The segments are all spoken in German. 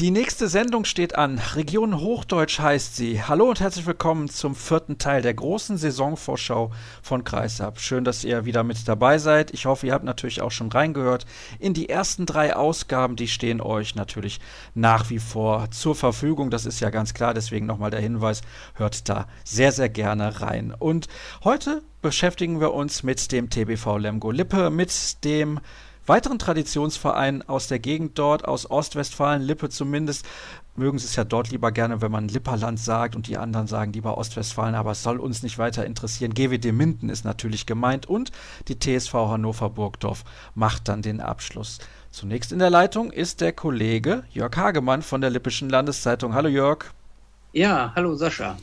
Die nächste Sendung steht an. Region Hochdeutsch heißt sie. Hallo und herzlich willkommen zum vierten Teil der großen Saisonvorschau von Kreisab. Schön, dass ihr wieder mit dabei seid. Ich hoffe, ihr habt natürlich auch schon reingehört in die ersten drei Ausgaben. Die stehen euch natürlich nach wie vor zur Verfügung. Das ist ja ganz klar. Deswegen nochmal der Hinweis. Hört da sehr, sehr gerne rein. Und heute beschäftigen wir uns mit dem TBV Lemgo Lippe, mit dem weiteren Traditionsvereinen aus der Gegend dort, aus Ostwestfalen, Lippe zumindest, mögen sie es ja dort lieber gerne, wenn man Lipperland sagt und die anderen sagen lieber Ostwestfalen, aber es soll uns nicht weiter interessieren. GWD Minden ist natürlich gemeint und die TSV Hannover Burgdorf macht dann den Abschluss. Zunächst in der Leitung ist der Kollege Jörg Hagemann von der Lippischen Landeszeitung. Hallo Jörg. Ja, hallo Sascha.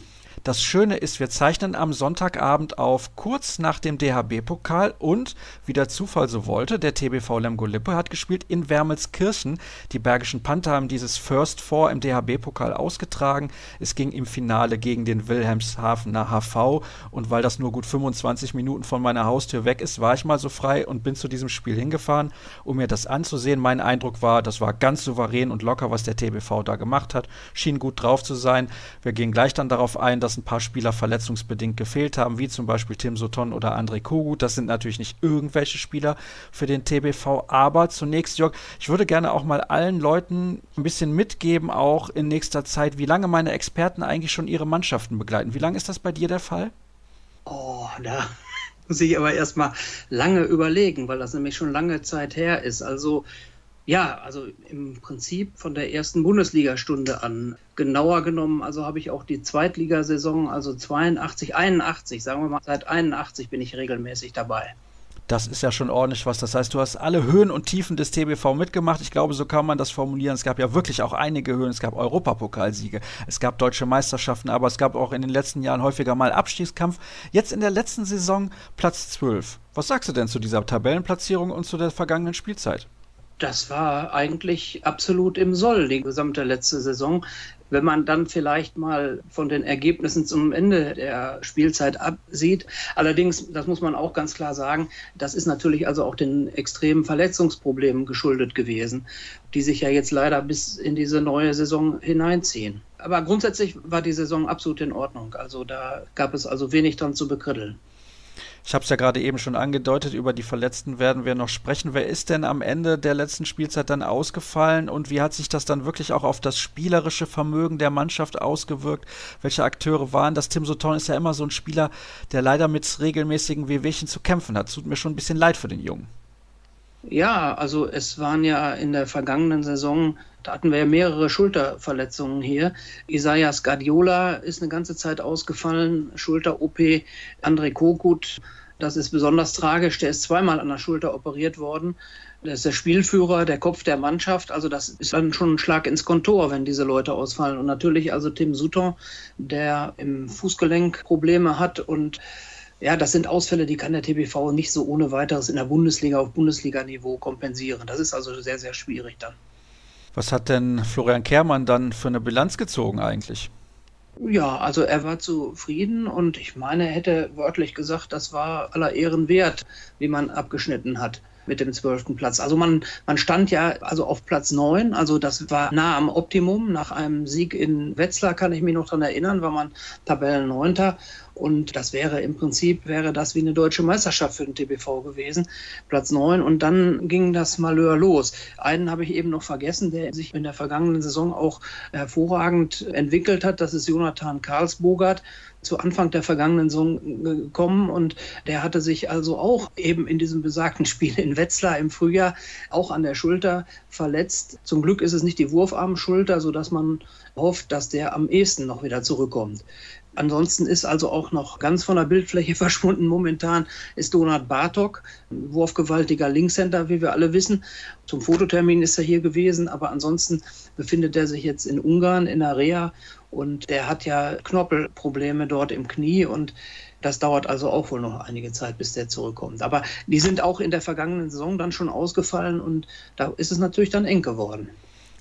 Das Schöne ist, wir zeichnen am Sonntagabend auf, kurz nach dem DHB-Pokal und, wie der Zufall so wollte, der TBV Lemgo-Lippe hat gespielt in Wermelskirchen. Die Bergischen Panther haben dieses First Four im DHB-Pokal ausgetragen. Es ging im Finale gegen den Wilhelmshavener HV und weil das nur gut 25 Minuten von meiner Haustür weg ist, war ich mal so frei und bin zu diesem Spiel hingefahren, um mir das anzusehen. Mein Eindruck war, das war ganz souverän und locker, was der TBV da gemacht hat. Schien gut drauf zu sein. Wir gehen gleich dann darauf ein, dass ein paar Spieler verletzungsbedingt gefehlt haben, wie zum Beispiel Tim Soton oder André Kogut. Das sind natürlich nicht irgendwelche Spieler für den TBV, aber zunächst, Jörg, ich würde gerne auch mal allen Leuten ein bisschen mitgeben, auch in nächster Zeit, wie lange meine Experten eigentlich schon ihre Mannschaften begleiten. Wie lange ist das bei dir der Fall? Oh, da muss ich aber erstmal lange überlegen, weil das nämlich schon lange Zeit her ist. Also ja, also im Prinzip von der ersten Bundesligastunde an. Genauer genommen, also habe ich auch die Zweitligasaison, also 82, 81, sagen wir mal, seit 81 bin ich regelmäßig dabei. Das ist ja schon ordentlich was. Das heißt, du hast alle Höhen und Tiefen des TBV mitgemacht. Ich glaube, so kann man das formulieren. Es gab ja wirklich auch einige Höhen. Es gab Europapokalsiege, es gab deutsche Meisterschaften, aber es gab auch in den letzten Jahren häufiger mal Abstiegskampf. Jetzt in der letzten Saison Platz 12. Was sagst du denn zu dieser Tabellenplatzierung und zu der vergangenen Spielzeit? das war eigentlich absolut im Soll, die gesamte letzte Saison. Wenn man dann vielleicht mal von den Ergebnissen zum Ende der Spielzeit absieht. Allerdings, das muss man auch ganz klar sagen, das ist natürlich also auch den extremen Verletzungsproblemen geschuldet gewesen, die sich ja jetzt leider bis in diese neue Saison hineinziehen. Aber grundsätzlich war die Saison absolut in Ordnung. Also da gab es also wenig dran zu bekritteln. Ich habe es ja gerade eben schon angedeutet, über die Verletzten werden wir noch sprechen. Wer ist denn am Ende der letzten Spielzeit dann ausgefallen und wie hat sich das dann wirklich auch auf das spielerische Vermögen der Mannschaft ausgewirkt? Welche Akteure waren das? Tim Soton ist ja immer so ein Spieler, der leider mit regelmäßigen Wehwehchen zu kämpfen hat. Tut mir schon ein bisschen leid für den Jungen. Ja, also es waren ja in der vergangenen Saison, da hatten wir ja mehrere Schulterverletzungen hier. Isaias Guardiola ist eine ganze Zeit ausgefallen, Schulter-OP. André Kokut, das ist besonders tragisch, der ist zweimal an der Schulter operiert worden. Der ist der Spielführer, der Kopf der Mannschaft. Also das ist dann schon ein Schlag ins Kontor, wenn diese Leute ausfallen. Und natürlich also Tim Sutton, der im Fußgelenk Probleme hat und ja, das sind Ausfälle, die kann der TBV nicht so ohne weiteres in der Bundesliga auf Bundesliga-Niveau kompensieren. Das ist also sehr, sehr schwierig dann. Was hat denn Florian Kehrmann dann für eine Bilanz gezogen eigentlich? Ja, also er war zufrieden und ich meine, er hätte wörtlich gesagt, das war aller Ehren wert, wie man abgeschnitten hat mit dem zwölften Platz. Also man, man stand ja also auf Platz neun, also das war nah am Optimum. Nach einem Sieg in Wetzlar kann ich mich noch daran erinnern, war man Tabellenneunter. Und das wäre im Prinzip, wäre das wie eine deutsche Meisterschaft für den TBV gewesen. Platz neun und dann ging das Malheur los. Einen habe ich eben noch vergessen, der sich in der vergangenen Saison auch hervorragend entwickelt hat. Das ist Jonathan Karlsbogart zu Anfang der vergangenen Saison gekommen und der hatte sich also auch eben in diesem besagten Spiel in Wetzlar im Frühjahr auch an der Schulter verletzt. Zum Glück ist es nicht die Wurfarmschulter, sodass man hofft, dass der am ehesten noch wieder zurückkommt. Ansonsten ist also auch noch ganz von der Bildfläche verschwunden momentan ist Donat Bartok, wurfgewaltiger Linkshänder, wie wir alle wissen. Zum Fototermin ist er hier gewesen, aber ansonsten befindet er sich jetzt in Ungarn in der Reha und der hat ja Knorpelprobleme dort im Knie und das dauert also auch wohl noch einige Zeit, bis der zurückkommt. Aber die sind auch in der vergangenen Saison dann schon ausgefallen und da ist es natürlich dann eng geworden.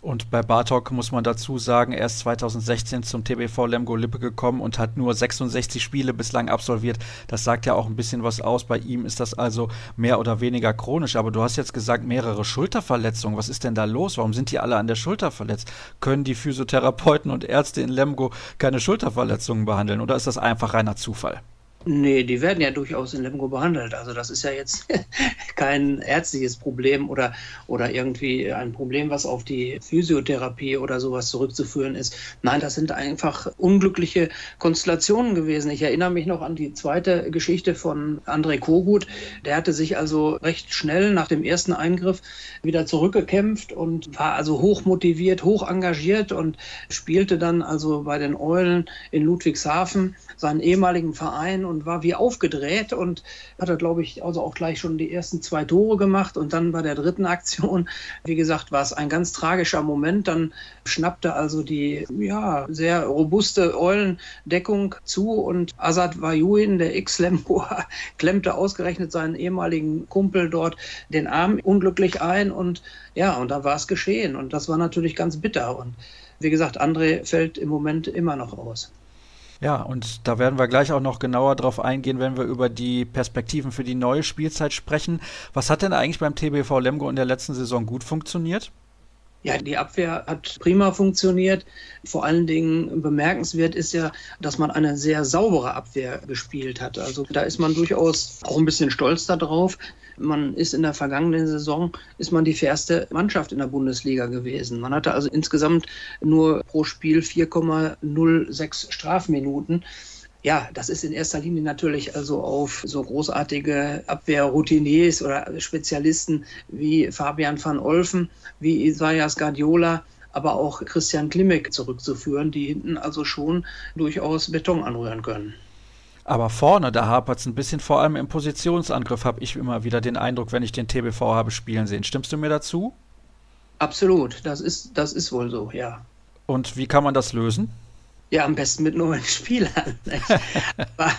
Und bei Bartok muss man dazu sagen, er ist 2016 zum TBV Lemgo Lippe gekommen und hat nur 66 Spiele bislang absolviert. Das sagt ja auch ein bisschen was aus. Bei ihm ist das also mehr oder weniger chronisch. Aber du hast jetzt gesagt, mehrere Schulterverletzungen. Was ist denn da los? Warum sind die alle an der Schulter verletzt? Können die Physiotherapeuten und Ärzte in Lemgo keine Schulterverletzungen behandeln oder ist das einfach reiner Zufall? Nee, die werden ja durchaus in Lemgo behandelt. Also das ist ja jetzt kein ärztliches Problem oder, oder irgendwie ein Problem, was auf die Physiotherapie oder sowas zurückzuführen ist. Nein, das sind einfach unglückliche Konstellationen gewesen. Ich erinnere mich noch an die zweite Geschichte von André Kogut. Der hatte sich also recht schnell nach dem ersten Eingriff wieder zurückgekämpft und war also hoch motiviert, hoch engagiert und spielte dann also bei den Eulen in Ludwigshafen seinen ehemaligen Verein und war wie aufgedreht und hat er, glaube ich, also auch gleich schon die ersten zwei Tore gemacht. Und dann bei der dritten Aktion, wie gesagt, war es ein ganz tragischer Moment. Dann schnappte also die ja, sehr robuste Eulendeckung zu und Asad Vayuin, der Ex-Lemboa, klemmte ausgerechnet seinen ehemaligen Kumpel dort den Arm unglücklich ein und ja, und da war es geschehen. Und das war natürlich ganz bitter. Und wie gesagt, André fällt im Moment immer noch aus. Ja, und da werden wir gleich auch noch genauer drauf eingehen, wenn wir über die Perspektiven für die neue Spielzeit sprechen. Was hat denn eigentlich beim TBV Lemgo in der letzten Saison gut funktioniert? Ja, die Abwehr hat prima funktioniert. Vor allen Dingen bemerkenswert ist ja, dass man eine sehr saubere Abwehr gespielt hat. Also da ist man durchaus auch ein bisschen stolz darauf. Man ist in der vergangenen Saison, ist man die fairste Mannschaft in der Bundesliga gewesen. Man hatte also insgesamt nur pro Spiel 4,06 Strafminuten ja, das ist in erster Linie natürlich also auf so großartige Abwehrroutiniers oder Spezialisten wie Fabian van Olfen, wie Isaias Guardiola, aber auch Christian Klimek zurückzuführen, die hinten also schon durchaus Beton anrühren können. Aber vorne, da hapert es ein bisschen, vor allem im Positionsangriff habe ich immer wieder den Eindruck, wenn ich den TBV habe spielen sehen. Stimmst du mir dazu? Absolut, das ist, das ist wohl so, ja. Und wie kann man das lösen? Ja, am besten mit neuen Spielern. aber,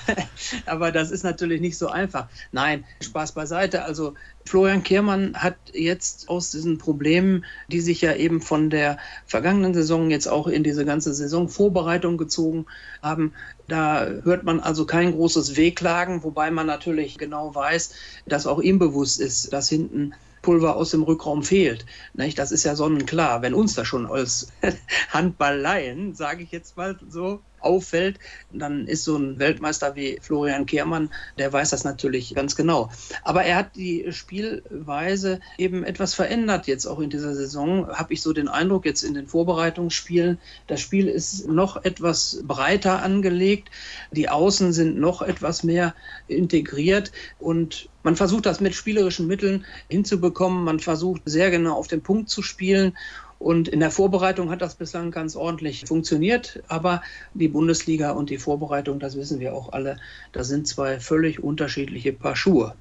aber, das ist natürlich nicht so einfach. Nein, Spaß beiseite. Also Florian Kehrmann hat jetzt aus diesen Problemen, die sich ja eben von der vergangenen Saison jetzt auch in diese ganze Saisonvorbereitung gezogen haben, da hört man also kein großes Wehklagen, wobei man natürlich genau weiß, dass auch ihm bewusst ist, dass hinten Pulver aus dem Rückraum fehlt. Das ist ja sonnenklar. Wenn uns das schon als Handballleien, sage ich jetzt mal so, auffällt, dann ist so ein Weltmeister wie Florian Kehrmann, der weiß das natürlich ganz genau. Aber er hat die Spielweise eben etwas verändert jetzt auch in dieser Saison, habe ich so den Eindruck jetzt in den Vorbereitungsspielen. Das Spiel ist noch etwas breiter angelegt, die Außen sind noch etwas mehr integriert und man versucht das mit spielerischen Mitteln hinzubekommen. Man versucht sehr genau auf den Punkt zu spielen und in der Vorbereitung hat das bislang ganz ordentlich funktioniert. Aber die Bundesliga und die Vorbereitung, das wissen wir auch alle, das sind zwei völlig unterschiedliche Paar Schuhe.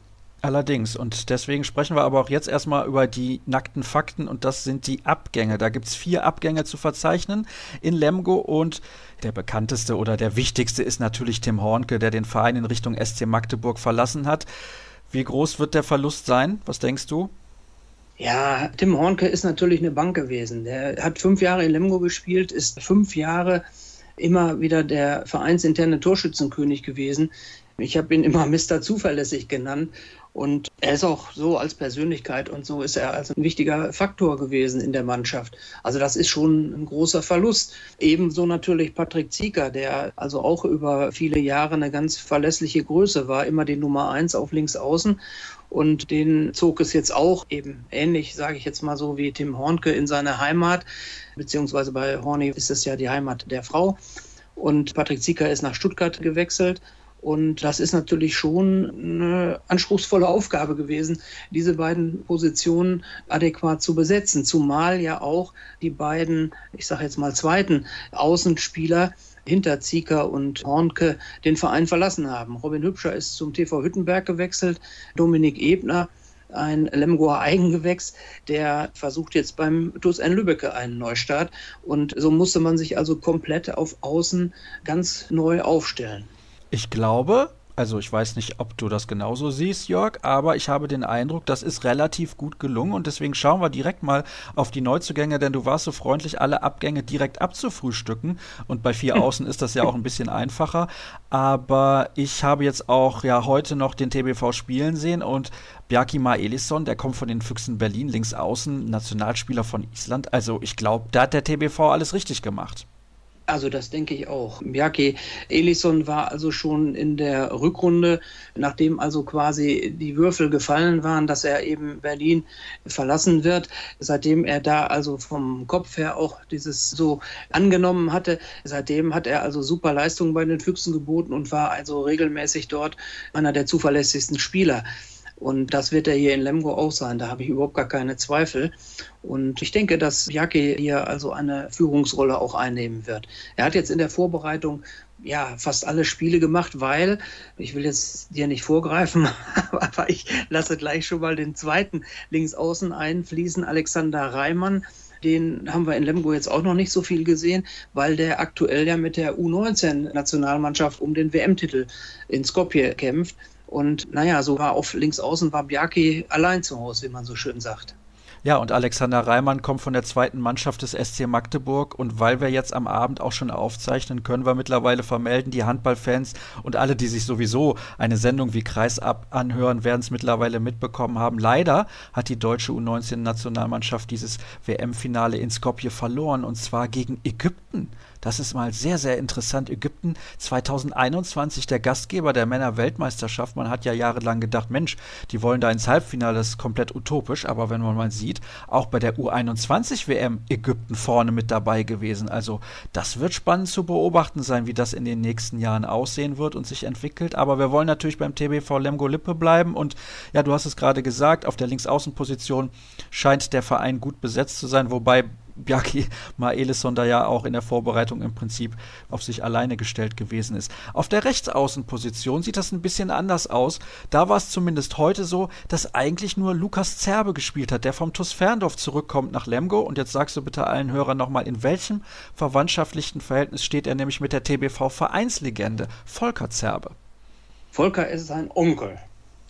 Allerdings. Und deswegen sprechen wir aber auch jetzt erstmal über die nackten Fakten und das sind die Abgänge. Da gibt es vier Abgänge zu verzeichnen in Lemgo und der bekannteste oder der wichtigste ist natürlich Tim Hornke, der den Verein in Richtung SC Magdeburg verlassen hat. Wie groß wird der Verlust sein? Was denkst du? Ja, Tim Hornke ist natürlich eine Bank gewesen. Der hat fünf Jahre in Lemgo gespielt, ist fünf Jahre immer wieder der vereinsinterne Torschützenkönig gewesen. Ich habe ihn immer Mr. Zuverlässig genannt. Und er ist auch so als Persönlichkeit und so ist er als ein wichtiger Faktor gewesen in der Mannschaft. Also das ist schon ein großer Verlust. Ebenso natürlich Patrick Zieker, der also auch über viele Jahre eine ganz verlässliche Größe war, immer die Nummer eins auf links außen. Und den zog es jetzt auch eben ähnlich, sage ich jetzt mal so, wie Tim Hornke in seine Heimat, beziehungsweise bei Horny ist es ja die Heimat der Frau. Und Patrick Zieker ist nach Stuttgart gewechselt und das ist natürlich schon eine anspruchsvolle Aufgabe gewesen, diese beiden Positionen adäquat zu besetzen. Zumal ja auch die beiden, ich sage jetzt mal zweiten Außenspieler hinter Zieker und Hornke den Verein verlassen haben. Robin Hübscher ist zum TV Hüttenberg gewechselt, Dominik Ebner ein Lemgoer Eigengewächs, der versucht jetzt beim TuS N Lübbecke einen Neustart. Und so musste man sich also komplett auf Außen ganz neu aufstellen. Ich glaube, Also ich weiß nicht, ob du das genauso siehst, Jörg, aber ich habe den Eindruck, das ist relativ gut gelungen und deswegen schauen wir direkt mal auf die Neuzugänge, denn du warst so freundlich, alle Abgänge direkt abzufrühstücken und bei vier Außen ist das ja auch ein bisschen einfacher. Aber ich habe jetzt auch ja heute noch den TBV spielen sehen und Bjarki Ma Elisson, der kommt von den Füchsen Berlin links außen, Nationalspieler von Island. Also ich glaube, da hat der TBV alles richtig gemacht. Also das denke ich auch. Bjarke Elisson war also schon in der Rückrunde, nachdem also quasi die Würfel gefallen waren, dass er eben Berlin verlassen wird, seitdem er da also vom Kopf her auch dieses so angenommen hatte, seitdem hat er also super Leistungen bei den Füchsen geboten und war also regelmäßig dort einer der zuverlässigsten Spieler. Und das wird er hier in Lemgo auch sein. Da habe ich überhaupt gar keine Zweifel. Und ich denke, dass Jacke hier also eine Führungsrolle auch einnehmen wird. Er hat jetzt in der Vorbereitung ja, fast alle Spiele gemacht, weil, ich will jetzt dir nicht vorgreifen, aber ich lasse gleich schon mal den zweiten Linksaußen einfließen, Alexander Reimann. Den haben wir in Lemgo jetzt auch noch nicht so viel gesehen, weil der aktuell ja mit der U19-Nationalmannschaft um den WM-Titel in Skopje kämpft. Und naja, so war auf links außen war Bjarki allein zu Hause, wie man so schön sagt. Ja, und Alexander Reimann kommt von der zweiten Mannschaft des SC Magdeburg. Und weil wir jetzt am Abend auch schon aufzeichnen, können wir mittlerweile vermelden, die Handballfans und alle, die sich sowieso eine Sendung wie Kreisab anhören, werden es mittlerweile mitbekommen haben. Leider hat die deutsche U19-Nationalmannschaft dieses WM-Finale in Skopje verloren und zwar gegen Ägypten. Das ist mal sehr, sehr interessant. Ägypten 2021 der Gastgeber der Männer-Weltmeisterschaft. Man hat ja jahrelang gedacht, Mensch, die wollen da ins Halbfinale, das ist komplett utopisch. Aber wenn man mal sieht, auch bei der U21 WM Ägypten vorne mit dabei gewesen. Also das wird spannend zu beobachten sein, wie das in den nächsten Jahren aussehen wird und sich entwickelt. Aber wir wollen natürlich beim TBV Lemgo Lippe bleiben. Und ja, du hast es gerade gesagt, auf der Linksaußenposition scheint der Verein gut besetzt zu sein, wobei Bjarki Maelisson da ja auch in der Vorbereitung im Prinzip auf sich alleine gestellt gewesen ist. Auf der Rechtsaußenposition sieht das ein bisschen anders aus. Da war es zumindest heute so, dass eigentlich nur Lukas Zerbe gespielt hat, der vom TuS Ferndorf zurückkommt nach Lemgo. Und jetzt sagst du bitte allen Hörern nochmal, in welchem verwandtschaftlichen Verhältnis steht er nämlich mit der TBV-Vereinslegende Volker Zerbe? Volker ist sein Onkel.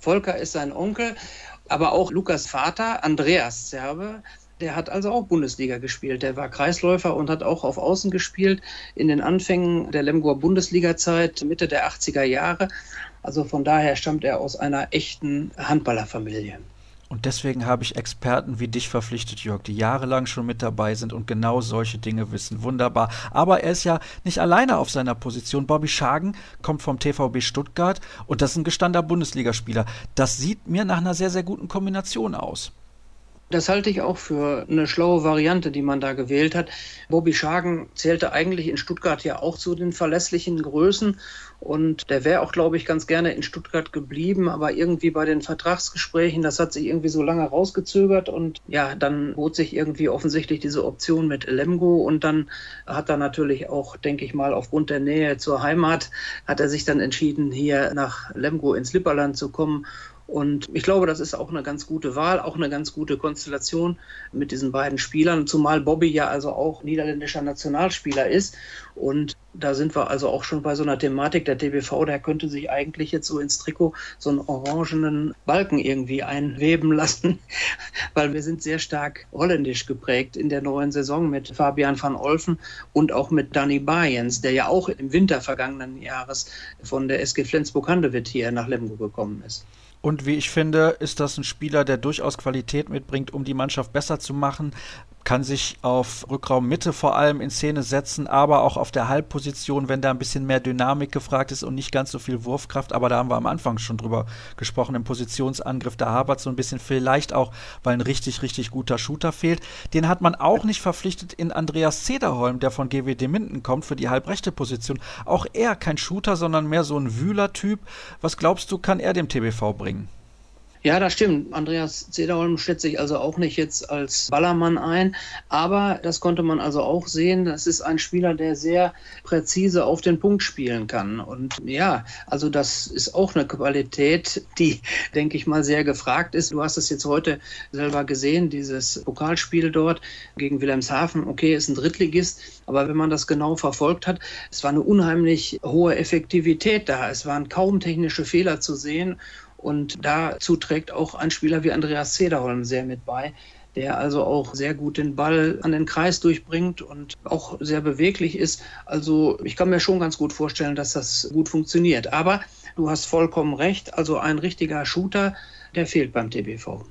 Volker ist sein Onkel, aber auch Lukas Vater, Andreas Zerbe, der hat also auch Bundesliga gespielt. Der war Kreisläufer und hat auch auf Außen gespielt in den Anfängen der Lemgoer Bundesliga-Zeit, Mitte der 80er Jahre. Also von daher stammt er aus einer echten Handballerfamilie. Und deswegen habe ich Experten wie dich verpflichtet, Jörg, die jahrelang schon mit dabei sind und genau solche Dinge wissen. Wunderbar. Aber er ist ja nicht alleine auf seiner Position. Bobby Schagen kommt vom TVB Stuttgart und das ist ein gestandener Bundesligaspieler. Das sieht mir nach einer sehr, sehr guten Kombination aus. Das halte ich auch für eine schlaue Variante, die man da gewählt hat. Bobby Schagen zählte eigentlich in Stuttgart ja auch zu den verlässlichen Größen. Und der wäre auch, glaube ich, ganz gerne in Stuttgart geblieben, aber irgendwie bei den Vertragsgesprächen, das hat sich irgendwie so lange rausgezögert. Und ja, dann bot sich irgendwie offensichtlich diese Option mit Lemgo. Und dann hat er natürlich auch, denke ich mal, aufgrund der Nähe zur Heimat, hat er sich dann entschieden, hier nach Lemgo ins Lipperland zu kommen und ich glaube, das ist auch eine ganz gute Wahl, auch eine ganz gute Konstellation mit diesen beiden Spielern, zumal Bobby ja also auch niederländischer Nationalspieler ist. Und da sind wir also auch schon bei so einer Thematik. Der TBV, der könnte sich eigentlich jetzt so ins Trikot so einen orangenen Balken irgendwie einweben lassen, weil wir sind sehr stark holländisch geprägt in der neuen Saison mit Fabian van Olfen und auch mit Danny Bayens, der ja auch im Winter vergangenen Jahres von der SG Flensburg-Handewitt hier nach Lemgo gekommen ist. Und wie ich finde, ist das ein Spieler, der durchaus Qualität mitbringt, um die Mannschaft besser zu machen kann sich auf Rückraummitte vor allem in Szene setzen, aber auch auf der Halbposition, wenn da ein bisschen mehr Dynamik gefragt ist und nicht ganz so viel Wurfkraft. Aber da haben wir am Anfang schon drüber gesprochen, im Positionsangriff, da habert so ein bisschen vielleicht auch, weil ein richtig, richtig guter Shooter fehlt. Den hat man auch nicht verpflichtet in Andreas Zederholm, der von GWD Minden kommt, für die halbrechte Position. Auch er kein Shooter, sondern mehr so ein Wühler-Typ. Was glaubst du, kann er dem TBV bringen? Ja, das stimmt. Andreas Zederholm schätzt sich also auch nicht jetzt als Ballermann ein. Aber das konnte man also auch sehen. Das ist ein Spieler, der sehr präzise auf den Punkt spielen kann. Und ja, also das ist auch eine Qualität, die, denke ich mal, sehr gefragt ist. Du hast es jetzt heute selber gesehen, dieses Pokalspiel dort gegen Wilhelmshaven. Okay, ist ein Drittligist. Aber wenn man das genau verfolgt hat, es war eine unheimlich hohe Effektivität da. Es waren kaum technische Fehler zu sehen. Und dazu trägt auch ein Spieler wie Andreas Zederholm sehr mit bei, der also auch sehr gut den Ball an den Kreis durchbringt und auch sehr beweglich ist. Also ich kann mir schon ganz gut vorstellen, dass das gut funktioniert. Aber du hast vollkommen recht, also ein richtiger Shooter, der fehlt beim TBV.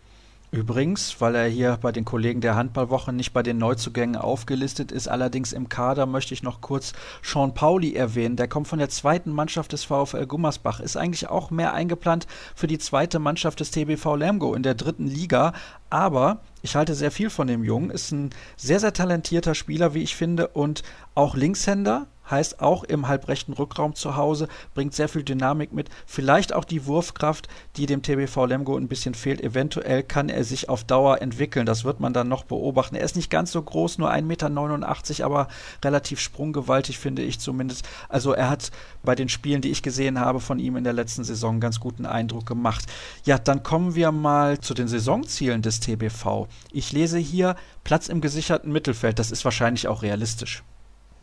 Übrigens, weil er hier bei den Kollegen der Handballwoche nicht bei den Neuzugängen aufgelistet ist, allerdings im Kader möchte ich noch kurz Sean Pauli erwähnen. Der kommt von der zweiten Mannschaft des VfL Gummersbach, ist eigentlich auch mehr eingeplant für die zweite Mannschaft des TBV Lemgo in der dritten Liga, aber ich halte sehr viel von dem Jungen, ist ein sehr, sehr talentierter Spieler, wie ich finde, und auch Linkshänder, heißt auch im halbrechten Rückraum zu Hause, bringt sehr viel Dynamik mit, vielleicht auch die Wurfkraft, die dem TBV Lemgo ein bisschen fehlt. Eventuell kann er sich auf Dauer entwickeln, das wird man dann noch beobachten. Er ist nicht ganz so groß, nur 1,89 Meter, aber relativ sprunggewaltig, finde ich zumindest. Also er hat bei den Spielen, die ich gesehen habe von ihm in der letzten Saison, einen ganz guten Eindruck gemacht. Ja, dann kommen wir mal zu den Saisonzielen des TBV. Ich lese hier Platz im gesicherten Mittelfeld, das ist wahrscheinlich auch realistisch.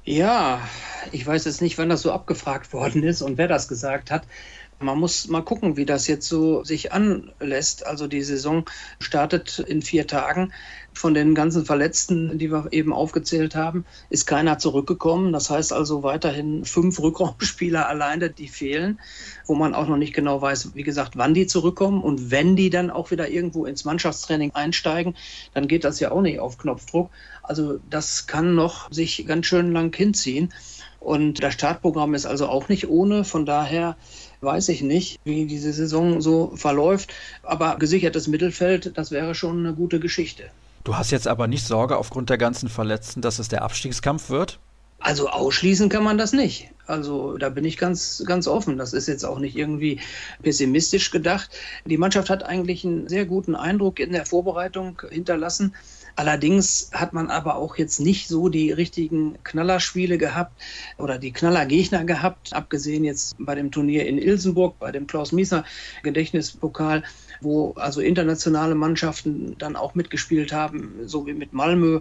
Ja, ich weiß jetzt nicht, wann das so abgefragt worden ist und wer das gesagt hat. Man muss mal gucken, wie das jetzt so sich anlässt. Also die Saison startet in vier Tagen. Von den ganzen Verletzten, die wir eben aufgezählt haben, ist keiner zurückgekommen. Das heißt also weiterhin fünf Rückraumspieler alleine, die fehlen, wo man auch noch nicht genau weiß, wie gesagt, wann die zurückkommen. Und wenn die dann auch wieder irgendwo ins Mannschaftstraining einsteigen, dann geht das ja auch nicht auf Knopfdruck. Also das kann noch sich ganz schön lang hinziehen. Und das Startprogramm ist also auch nicht ohne. Von daher weiß ich nicht, wie diese Saison so verläuft. Aber gesichertes Mittelfeld, das wäre schon eine gute Geschichte. Du hast jetzt aber nicht Sorge aufgrund der ganzen Verletzten, dass es der Abstiegskampf wird? Also ausschließen kann man das nicht. Also da bin ich ganz, ganz offen. Das ist jetzt auch nicht irgendwie pessimistisch gedacht. Die Mannschaft hat eigentlich einen sehr guten Eindruck in der Vorbereitung hinterlassen. Allerdings hat man aber auch jetzt nicht so die richtigen Knallerspiele gehabt oder die Knallergegner gehabt, abgesehen jetzt bei dem Turnier in Ilsenburg, bei dem Klaus Mieser Gedächtnispokal, wo also internationale Mannschaften dann auch mitgespielt haben, so wie mit Malmö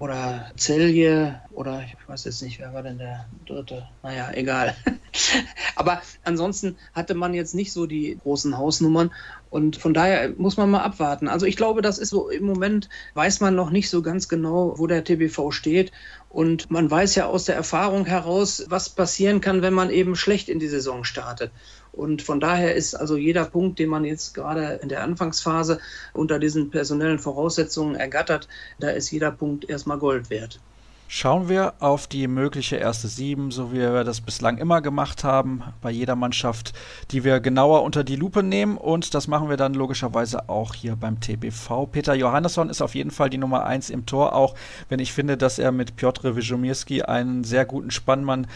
oder Celje oder ich weiß jetzt nicht, wer war denn der dritte? Naja, egal. Aber ansonsten hatte man jetzt nicht so die großen Hausnummern und von daher muss man mal abwarten. Also ich glaube, das ist so im Moment, weiß man noch nicht so ganz genau, wo der TBV steht. Und man weiß ja aus der Erfahrung heraus, was passieren kann, wenn man eben schlecht in die Saison startet. Und von daher ist also jeder Punkt, den man jetzt gerade in der Anfangsphase unter diesen personellen Voraussetzungen ergattert, da ist jeder Punkt erstmal Gold wert. Schauen wir auf die mögliche erste Sieben, so wie wir das bislang immer gemacht haben, bei jeder Mannschaft, die wir genauer unter die Lupe nehmen. Und das machen wir dann logischerweise auch hier beim TBV. Peter Johannesson ist auf jeden Fall die Nummer eins im Tor, auch wenn ich finde, dass er mit Piotr Wyżomierski einen sehr guten Spannmann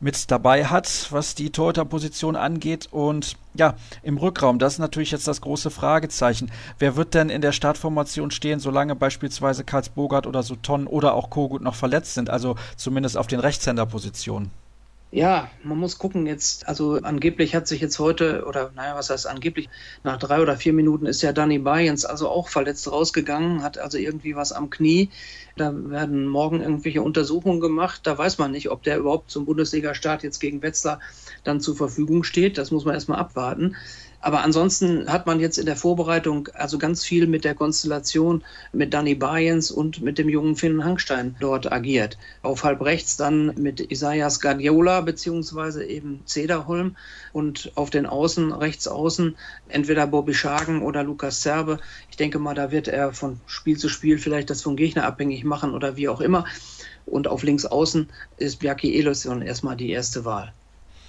mit dabei hat, was die Torhüterposition angeht. Und ja, im Rückraum, das ist natürlich jetzt das große Fragezeichen. Wer wird denn in der Startformation stehen, solange beispielsweise Karls Bogart oder Sutton oder auch Kogut noch verletzt sind? Also zumindest auf den Rechtshänderpositionen. Ja, man muss gucken jetzt, also angeblich hat sich jetzt heute, oder naja, was heißt angeblich, nach drei oder vier Minuten ist ja Danny Bayens also auch verletzt rausgegangen, hat also irgendwie was am Knie. Da werden morgen irgendwelche Untersuchungen gemacht. Da weiß man nicht, ob der überhaupt zum Bundesliga-Start jetzt gegen Wetzlar dann zur Verfügung steht. Das muss man erstmal abwarten. Aber ansonsten hat man jetzt in der Vorbereitung also ganz viel mit der Konstellation mit Danny Bayens und mit dem jungen Finn Hangstein dort agiert. Auf halb rechts dann mit Isaias Guardiola beziehungsweise eben Zederholm und auf den Außen, rechts außen, entweder Bobby Schagen oder Lukas Zerbe. Ich denke mal, da wird er von Spiel zu Spiel vielleicht das vom Gegner abhängig machen oder wie auch immer. Und auf links außen ist Bjarki Eluson erstmal die erste Wahl.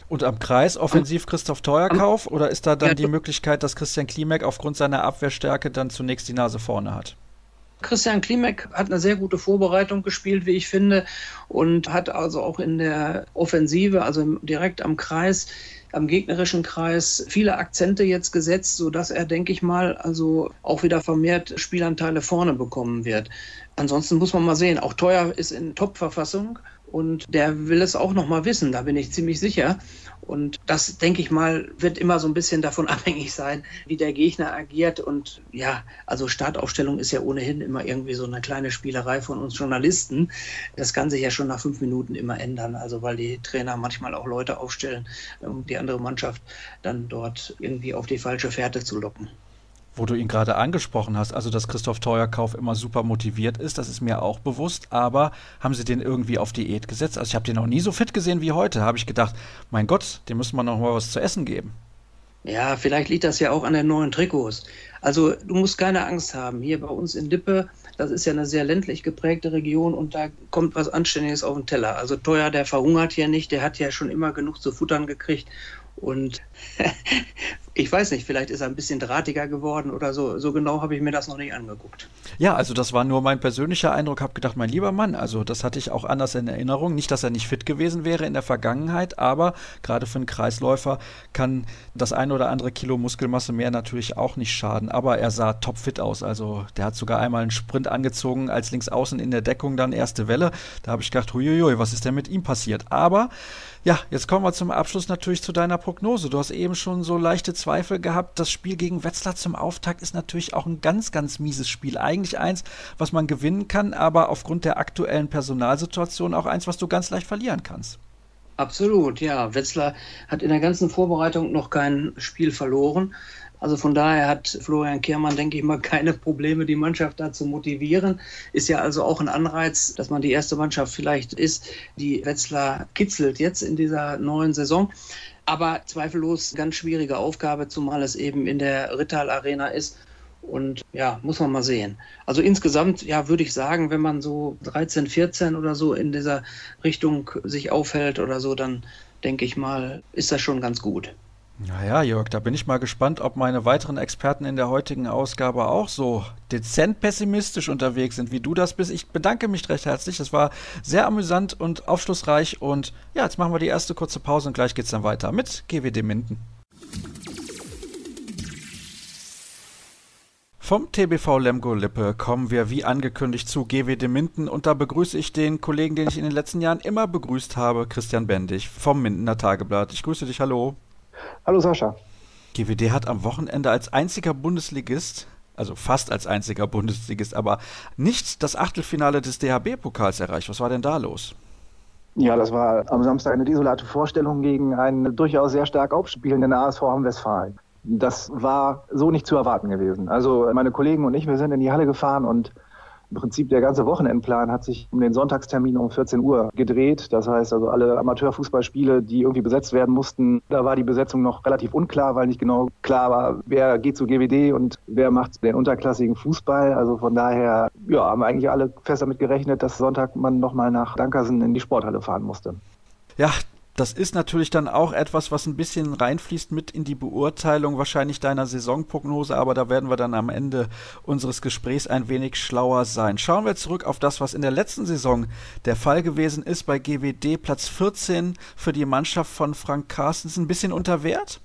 Und am Kreis offensiv Christoph Teuerkauf oder ist da dann die Möglichkeit, dass Christian Klimek aufgrund seiner Abwehrstärke dann zunächst die Nase vorne hat? Christian Klimek hat eine sehr gute Vorbereitung gespielt, wie ich finde, und hat also auch in der Offensive, also direkt am Kreis, am gegnerischen Kreis viele Akzente jetzt gesetzt, sodass er, denke ich mal, also auch wieder vermehrt Spielanteile vorne bekommen wird. Ansonsten muss man mal sehen, auch Teuer ist in Top-Verfassung und der will es auch noch mal wissen, da bin ich ziemlich sicher. Und das, denke ich mal, wird immer so ein bisschen davon abhängig sein, wie der Gegner agiert. Und ja, also Startaufstellung ist ja ohnehin immer irgendwie so eine kleine Spielerei von uns Journalisten. Das kann sich ja schon nach fünf Minuten immer ändern. Also weil die Trainer manchmal auch Leute aufstellen, um die andere Mannschaft dann dort irgendwie auf die falsche Fährte zu locken wo du ihn gerade angesprochen hast, also dass Christoph Teuerkauf immer super motiviert ist, das ist mir auch bewusst, aber haben sie den irgendwie auf Diät gesetzt? Also ich habe den noch nie so fit gesehen wie heute, habe ich gedacht, mein Gott, dem müssen wir noch mal was zu essen geben. Ja, vielleicht liegt das ja auch an den neuen Trikots. Also du musst keine Angst haben. Hier bei uns in Lippe, das ist ja eine sehr ländlich geprägte Region und da kommt was Anständiges auf den Teller. Also Teuer, der verhungert hier nicht, der hat ja schon immer genug zu futtern gekriegt und ich weiß nicht, vielleicht ist er ein bisschen drahtiger geworden oder so. So genau habe ich mir das noch nicht angeguckt. Ja, also das war nur mein persönlicher Eindruck. Habe gedacht, mein lieber Mann, also das hatte ich auch anders in Erinnerung. Nicht, dass er nicht fit gewesen wäre in der Vergangenheit, aber gerade für einen Kreisläufer kann das ein oder andere Kilo Muskelmasse mehr natürlich auch nicht schaden. Aber er sah topfit aus. Also der hat sogar einmal einen Sprint angezogen als links außen in der Deckung dann erste Welle. Da habe ich gedacht, huiuiui, was ist denn mit ihm passiert? Aber ja, jetzt kommen wir zum Abschluss natürlich zu deiner Prognose. Du hast eben schon so leichte Zweifel gehabt. Das Spiel gegen Wetzlar zum Auftakt ist natürlich auch ein ganz, ganz mieses Spiel. Eigentlich eins, was man gewinnen kann, aber aufgrund der aktuellen Personalsituation auch eins, was du ganz leicht verlieren kannst. Absolut, ja. Wetzlar hat in der ganzen Vorbereitung noch kein Spiel verloren. Also von daher hat Florian Kehrmann, denke ich mal, keine Probleme, die Mannschaft da zu motivieren. Ist ja also auch ein Anreiz, dass man die erste Mannschaft vielleicht ist, die Wetzlar kitzelt jetzt in dieser neuen Saison. Aber zweifellos ganz schwierige Aufgabe, zumal es eben in der Rittal Arena ist. Und ja, muss man mal sehen. Also insgesamt, ja, würde ich sagen, wenn man so 13, 14 oder so in dieser Richtung sich aufhält oder so, dann denke ich mal, ist das schon ganz gut. Naja, Jörg, da bin ich mal gespannt, ob meine weiteren Experten in der heutigen Ausgabe auch so dezent pessimistisch unterwegs sind, wie du das bist. Ich bedanke mich recht herzlich. Das war sehr amüsant und aufschlussreich. Und ja, jetzt machen wir die erste kurze Pause und gleich geht's dann weiter mit GWD Minden. Vom TBV Lemgo Lippe kommen wir wie angekündigt zu GWD Minden und da begrüße ich den Kollegen, den ich in den letzten Jahren immer begrüßt habe, Christian Bendig vom Mindener Tageblatt. Ich grüße dich, hallo. Hallo Sascha. GWD hat am Wochenende als einziger Bundesligist, also fast als einziger Bundesligist, aber nicht das Achtelfinale des DHB-Pokals erreicht. Was war denn da los? Ja, das war am Samstag eine desolate Vorstellung gegen einen durchaus sehr stark aufspielenden ASV am Westfalen. Das war so nicht zu erwarten gewesen. Also meine Kollegen und ich, wir sind in die Halle gefahren und im Prinzip der ganze Wochenendplan hat sich um den Sonntagstermin um 14 Uhr gedreht. Das heißt also alle Amateurfußballspiele, die irgendwie besetzt werden mussten, da war die Besetzung noch relativ unklar, weil nicht genau klar war, wer geht zu GWD und wer macht den unterklassigen Fußball. Also von daher, ja, haben eigentlich alle fest damit gerechnet, dass Sonntag man nochmal nach Dankersen in die Sporthalle fahren musste. Ja, das ist natürlich dann auch etwas, was ein bisschen reinfließt mit in die Beurteilung wahrscheinlich deiner Saisonprognose, aber da werden wir dann am Ende unseres Gesprächs ein wenig schlauer sein. Schauen wir zurück auf das, was in der letzten Saison der Fall gewesen ist bei GWD. Platz 14 für die Mannschaft von Frank Carstens ein bisschen unter Wert?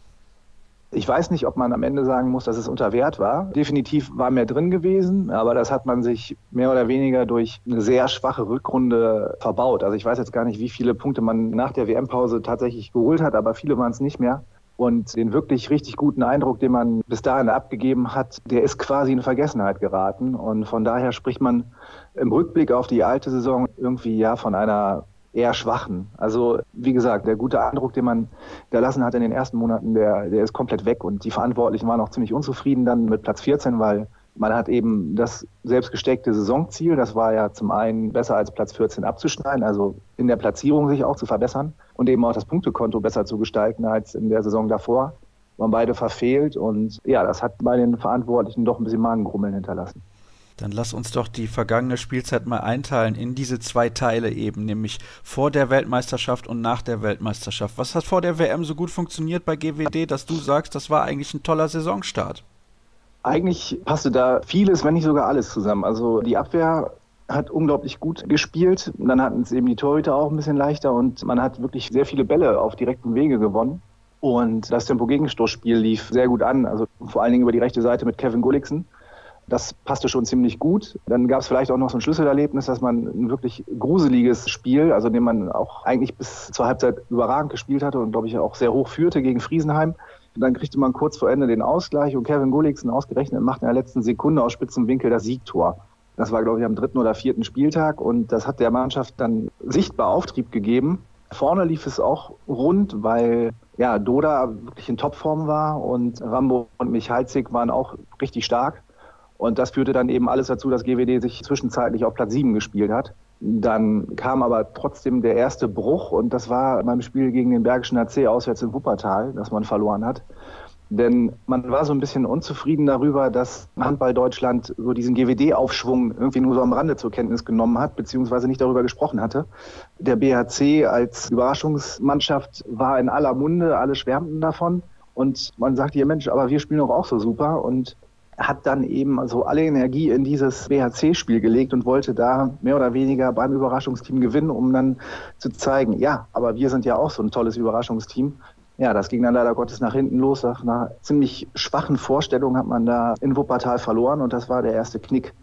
Ich weiß nicht, ob man am Ende sagen muss, dass es unter Wert war. Definitiv war mehr drin gewesen, aber das hat man sich mehr oder weniger durch eine sehr schwache Rückrunde verbaut. Also ich weiß jetzt gar nicht, wie viele Punkte man nach der WM-Pause tatsächlich geholt hat, aber viele waren es nicht mehr. Und den wirklich richtig guten Eindruck, den man bis dahin abgegeben hat, der ist quasi in Vergessenheit geraten. Und von daher spricht man im Rückblick auf die alte Saison irgendwie ja von einer eher schwachen. Also wie gesagt, der gute Eindruck, den man hinterlassen hat in den ersten Monaten, der, der ist komplett weg. Und die Verantwortlichen waren auch ziemlich unzufrieden dann mit Platz 14, weil man hat eben das selbstgesteckte Saisonziel, das war ja zum einen besser als Platz 14 abzuschneiden, also in der Platzierung sich auch zu verbessern und eben auch das Punktekonto besser zu gestalten als in der Saison davor. Man beide verfehlt und ja, das hat bei den Verantwortlichen doch ein bisschen Magengrummeln hinterlassen. Dann lass uns doch die vergangene Spielzeit mal einteilen in diese zwei Teile eben, nämlich vor der Weltmeisterschaft und nach der Weltmeisterschaft. Was hat vor der WM so gut funktioniert bei GWD, dass du sagst, das war eigentlich ein toller Saisonstart? Eigentlich passte da vieles, wenn nicht sogar alles zusammen. Also die Abwehr hat unglaublich gut gespielt. Dann hatten es eben die Torhüter auch ein bisschen leichter und man hat wirklich sehr viele Bälle auf direktem Wege gewonnen. Und das Tempo-Gegenstoßspiel lief sehr gut an, also vor allen Dingen über die rechte Seite mit Kevin Gulliksen. Das passte schon ziemlich gut. Dann gab es vielleicht auch noch so ein Schlüsselerlebnis, dass man ein wirklich gruseliges Spiel, also dem man auch eigentlich bis zur Halbzeit überragend gespielt hatte und glaube ich auch sehr hoch führte gegen Friesenheim. Und dann kriegte man kurz vor Ende den Ausgleich und Kevin Gulliksen ausgerechnet macht in der letzten Sekunde aus spitzem Winkel das Siegtor. Das war, glaube ich, am dritten oder vierten Spieltag und das hat der Mannschaft dann sichtbar Auftrieb gegeben. Vorne lief es auch rund, weil ja, Doda wirklich in Topform war und Rambo und Michalzik waren auch richtig stark. Und das führte dann eben alles dazu, dass GWD sich zwischenzeitlich auf Platz 7 gespielt hat. Dann kam aber trotzdem der erste Bruch und das war beim Spiel gegen den Bergischen AC auswärts in Wuppertal, dass man verloren hat. Denn man war so ein bisschen unzufrieden darüber, dass Handball Deutschland so diesen GWD-Aufschwung irgendwie nur so am Rande zur Kenntnis genommen hat, beziehungsweise nicht darüber gesprochen hatte. Der BHC als Überraschungsmannschaft war in aller Munde, alle schwärmten davon. Und man sagte hier, Mensch, aber wir spielen doch auch so super. Und hat dann eben also alle Energie in dieses BHC-Spiel gelegt und wollte da mehr oder weniger beim Überraschungsteam gewinnen, um dann zu zeigen, ja, aber wir sind ja auch so ein tolles Überraschungsteam. Ja, das ging dann leider Gottes nach hinten los. Nach einer ziemlich schwachen Vorstellung hat man da in Wuppertal verloren und das war der erste Knick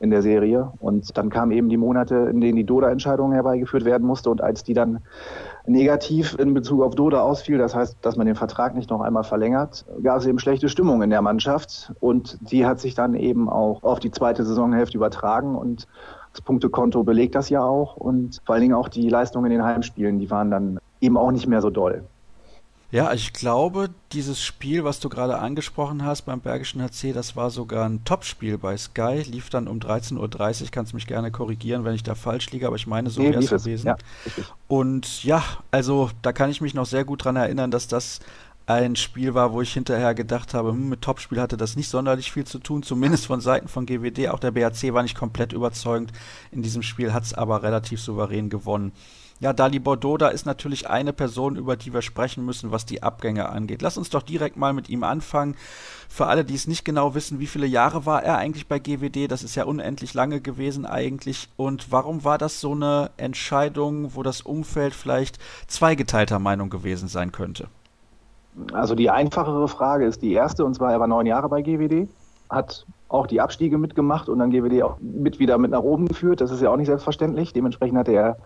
in der Serie. Und dann kamen eben die Monate, in denen die Doda-Entscheidung herbeigeführt werden musste und als die dann negativ in Bezug auf Doda ausfiel, das heißt, dass man den Vertrag nicht noch einmal verlängert, gab es eben schlechte Stimmung in der Mannschaft. Und die hat sich dann eben auch auf die zweite Saisonhälfte übertragen. Und das Punktekonto belegt das ja auch. Und vor allen Dingen auch die Leistungen in den Heimspielen, die waren dann eben auch nicht mehr so doll. Ja, ich glaube, dieses Spiel, was du gerade angesprochen hast beim Bergischen HC, das war sogar ein Topspiel bei Sky, lief dann um 13.30 Uhr, kannst mich gerne korrigieren, wenn ich da falsch liege, aber ich meine, so nee, wäre es gewesen. Ja, Und ja, also da kann ich mich noch sehr gut dran erinnern, dass das ein Spiel war, wo ich hinterher gedacht habe, hm, mit Topspiel hatte das nicht sonderlich viel zu tun, zumindest von Seiten von GWD. Auch der BAC war nicht komplett überzeugend. In diesem Spiel hat es aber relativ souverän gewonnen. Ja, Dali Bordoda ist natürlich eine Person, über die wir sprechen müssen, was die Abgänge angeht. Lass uns doch direkt mal mit ihm anfangen. Für alle, die es nicht genau wissen, wie viele Jahre war er eigentlich bei GWD? Das ist ja unendlich lange gewesen eigentlich. Und warum war das so eine Entscheidung, wo das Umfeld vielleicht zweigeteilter Meinung gewesen sein könnte? Also die einfachere Frage ist die erste, und zwar er war neun Jahre bei GWD, hat auch die Abstiege mitgemacht und dann GWD auch mit wieder mit nach oben geführt. Das ist ja auch nicht selbstverständlich. Dementsprechend hatte er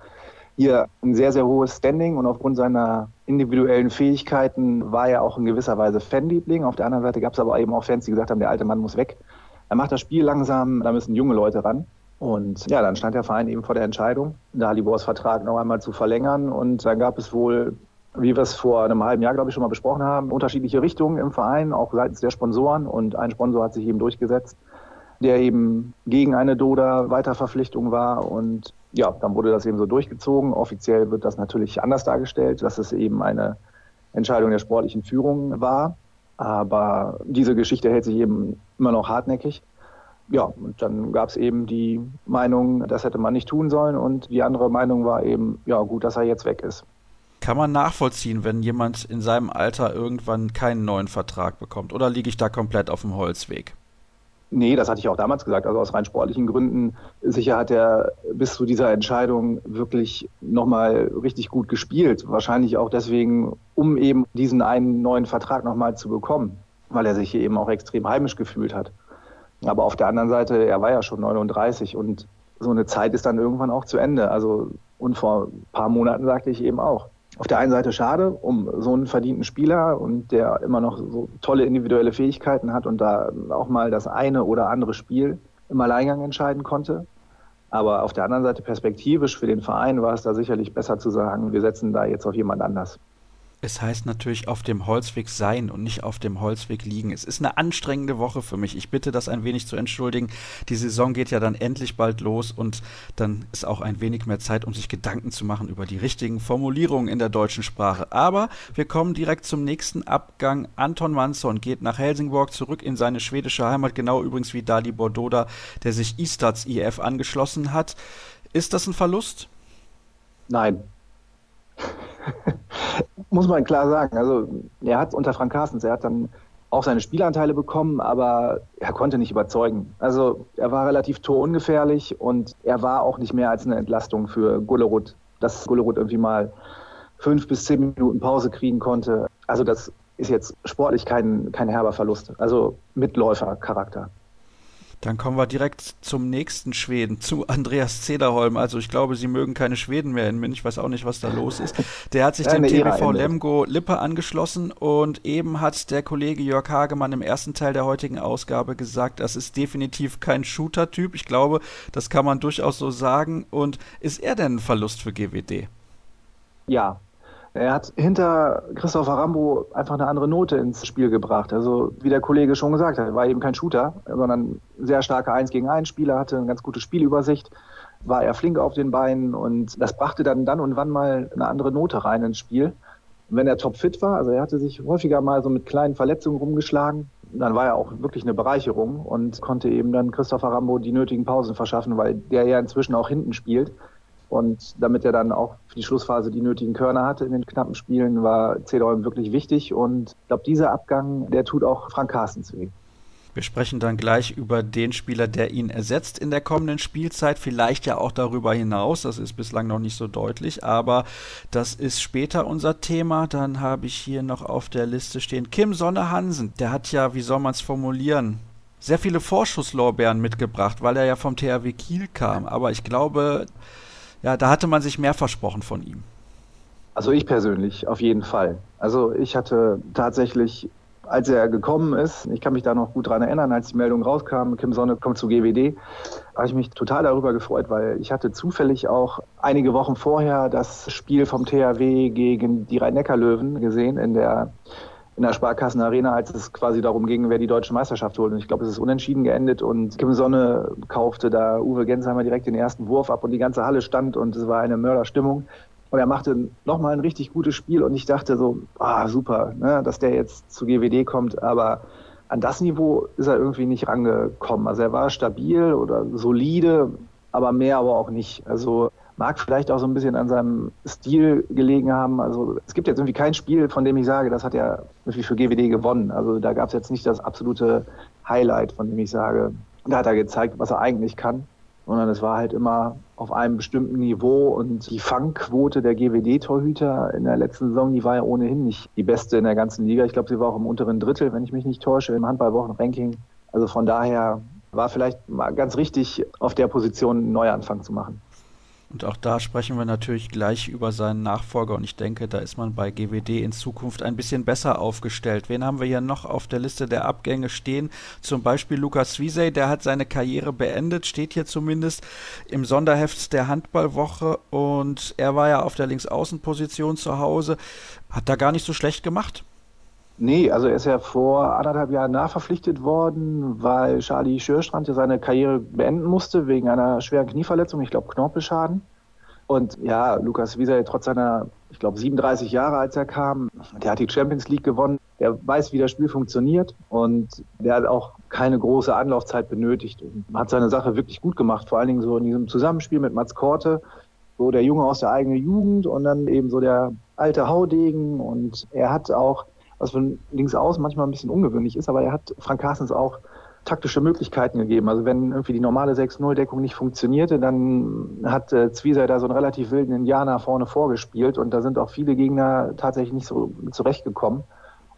hier ein sehr, sehr hohes Standing und aufgrund seiner individuellen Fähigkeiten war er auch in gewisser Weise Fanliebling. Auf der anderen Seite gab es aber eben auch Fans, die gesagt haben, der alte Mann muss weg. Er macht das Spiel langsam, da müssen junge Leute ran. Und ja, dann stand der Verein eben vor der Entscheidung, Dalibors Vertrag noch einmal zu verlängern. Und dann gab es wohl, wie wir es vor einem halben Jahr, glaube ich, schon mal besprochen haben, unterschiedliche Richtungen im Verein, auch seitens der Sponsoren. Und ein Sponsor hat sich eben durchgesetzt, der eben gegen eine Doda-Weiterverpflichtung war. Und ja, dann wurde das eben so durchgezogen. Offiziell wird das natürlich anders dargestellt, dass es eben eine Entscheidung der sportlichen Führung war. Aber diese Geschichte hält sich eben immer noch hartnäckig. Ja, und dann gab es eben die Meinung, das hätte man nicht tun sollen. Und die andere Meinung war eben, ja, gut, dass er jetzt weg ist. Kann man nachvollziehen, wenn jemand in seinem Alter irgendwann keinen neuen Vertrag bekommt? Oder liege ich da komplett auf dem Holzweg? Nee, das hatte ich auch damals gesagt. Also aus rein sportlichen Gründen. Sicher hat er bis zu dieser Entscheidung wirklich nochmal richtig gut gespielt. Wahrscheinlich auch deswegen, um eben diesen einen neuen Vertrag nochmal zu bekommen, weil er sich hier eben auch extrem heimisch gefühlt hat. Aber auf der anderen Seite, er war ja schon 39 und so eine Zeit ist dann irgendwann auch zu Ende. Also, und vor ein paar Monaten sagte ich eben auch, auf der einen Seite schade um so einen verdienten Spieler und der immer noch so tolle individuelle Fähigkeiten hat und da auch mal das eine oder andere Spiel im Alleingang entscheiden konnte. Aber auf der anderen Seite perspektivisch für den Verein war es da sicherlich besser zu sagen, wir setzen da jetzt auf jemand anders. Es heißt natürlich auf dem Holzweg sein und nicht auf dem Holzweg liegen. Es ist eine anstrengende Woche für mich. Ich bitte das ein wenig zu entschuldigen. Die Saison geht ja dann endlich bald los und dann ist auch ein wenig mehr Zeit, um sich Gedanken zu machen über die richtigen Formulierungen in der deutschen Sprache. Aber wir kommen direkt zum nächsten Abgang. Anton Mansson geht nach Helsingborg zurück in seine schwedische Heimat, genau übrigens wie Dali Bordoda, der sich Istats IF angeschlossen hat. Ist das ein Verlust? Nein. muss man klar sagen. Also er hat unter Frank Carstens, er hat dann auch seine Spielanteile bekommen, aber er konnte nicht überzeugen. Also er war relativ torungefährlich und er war auch nicht mehr als eine Entlastung für Gullerud, dass Gullerud irgendwie mal fünf bis zehn Minuten Pause kriegen konnte. Also das ist jetzt sportlich kein, kein herber Verlust. Also Mitläufercharakter. Dann kommen wir direkt zum nächsten Schweden, zu Andreas Zederholm. Also ich glaube, Sie mögen keine Schweden mehr in München. Ich weiß auch nicht, was da los ist. Der hat sich ja, dem TBV Lemgo Lippe angeschlossen und eben hat der Kollege Jörg Hagemann im ersten Teil der heutigen Ausgabe gesagt, das ist definitiv kein Shooter-Typ. Ich glaube, das kann man durchaus so sagen. Und ist er denn ein Verlust für GWD? Ja, er hat hinter Christopher Rambo einfach eine andere Note ins Spiel gebracht. Also, wie der Kollege schon gesagt hat, war eben kein Shooter, sondern sehr starker 1 gegen 1 Spieler, hatte eine ganz gute Spielübersicht, war er flink auf den Beinen und das brachte dann dann und wann mal eine andere Note rein ins Spiel. Und wenn er topfit war, also er hatte sich häufiger mal so mit kleinen Verletzungen rumgeschlagen, dann war er auch wirklich eine Bereicherung und konnte eben dann Christopher Rambo die nötigen Pausen verschaffen, weil der ja inzwischen auch hinten spielt. Und damit er dann auch für die Schlussphase die nötigen Körner hatte in den knappen Spielen, war Zedolm wirklich wichtig. Und ich glaube, dieser Abgang, der tut auch Frank Carstens weh. Wir sprechen dann gleich über den Spieler, der ihn ersetzt in der kommenden Spielzeit, vielleicht ja auch darüber hinaus, das ist bislang noch nicht so deutlich, aber das ist später unser Thema. Dann habe ich hier noch auf der Liste stehen Kim Sonne Hansen, der hat ja, wie soll man es formulieren, sehr viele Vorschusslorbeeren mitgebracht, weil er ja vom THW Kiel kam, aber ich glaube, ja, da hatte man sich mehr versprochen von ihm. Also ich persönlich, auf jeden Fall. Also ich hatte tatsächlich, als er gekommen ist, ich kann mich da noch gut dran erinnern, als die Meldung rauskam, Kim Sonne kommt zu GWD, habe ich mich total darüber gefreut, weil ich hatte zufällig auch einige Wochen vorher das Spiel vom THW gegen die Rhein-Neckar-Löwen gesehen in der in der Sparkassenarena, als es quasi darum ging, wer die deutsche Meisterschaft holt. Und ich glaube, es ist unentschieden geendet und Kim Sonne kaufte da Uwe Gensheimer direkt den ersten Wurf ab und die ganze Halle stand und es war eine Mörderstimmung. Und er machte nochmal ein richtig gutes Spiel und ich dachte so, ah, super, ne, dass der jetzt zu GWD kommt, aber an das Niveau ist er irgendwie nicht rangekommen. Also er war stabil oder solide, aber mehr aber auch nicht. Also Mag vielleicht auch so ein bisschen an seinem Stil gelegen haben. Also es gibt jetzt irgendwie kein Spiel, von dem ich sage, das hat er irgendwie für GWD gewonnen. Also da gab es jetzt nicht das absolute Highlight, von dem ich sage, da hat er gezeigt, was er eigentlich kann. Sondern es war halt immer auf einem bestimmten Niveau und die Fangquote der GWD-Torhüter in der letzten Saison, die war ja ohnehin nicht die beste in der ganzen Liga. Ich glaube, sie war auch im unteren Drittel, wenn ich mich nicht täusche, im Handballwochenranking. Also von daher war vielleicht mal ganz richtig, auf der Position einen Neuanfang zu machen. Und auch da sprechen wir natürlich gleich über seinen Nachfolger und ich denke, da ist man bei GWD in Zukunft ein bisschen besser aufgestellt. Wen haben wir hier noch auf der Liste der Abgänge stehen? Zum Beispiel Lukas Wiesey, der hat seine Karriere beendet, steht hier zumindest im Sonderheft der Handballwoche und er war ja auf der Linksaußenposition zu Hause, hat da gar nicht so schlecht gemacht. Nee, also er ist ja vor anderthalb Jahren nachverpflichtet worden, weil Charlie Schürstrand ja seine Karriere beenden musste wegen einer schweren Knieverletzung, ich glaube Knorpelschaden. Und ja, Lukas Wieser, trotz seiner, ich glaube 37 Jahre, als er kam, der hat die Champions League gewonnen, der weiß, wie das Spiel funktioniert und der hat auch keine große Anlaufzeit benötigt und hat seine Sache wirklich gut gemacht, vor allen Dingen so in diesem Zusammenspiel mit Mats Korte, so der Junge aus der eigenen Jugend und dann eben so der alte Haudegen und er hat auch was von links aus manchmal ein bisschen ungewöhnlich ist, aber er hat Frank Carstens auch taktische Möglichkeiten gegeben. Also wenn irgendwie die normale 6-0-Deckung nicht funktionierte, dann hat äh, Zwieser da so einen relativ wilden Indianer vorne vorgespielt und da sind auch viele Gegner tatsächlich nicht so zurechtgekommen.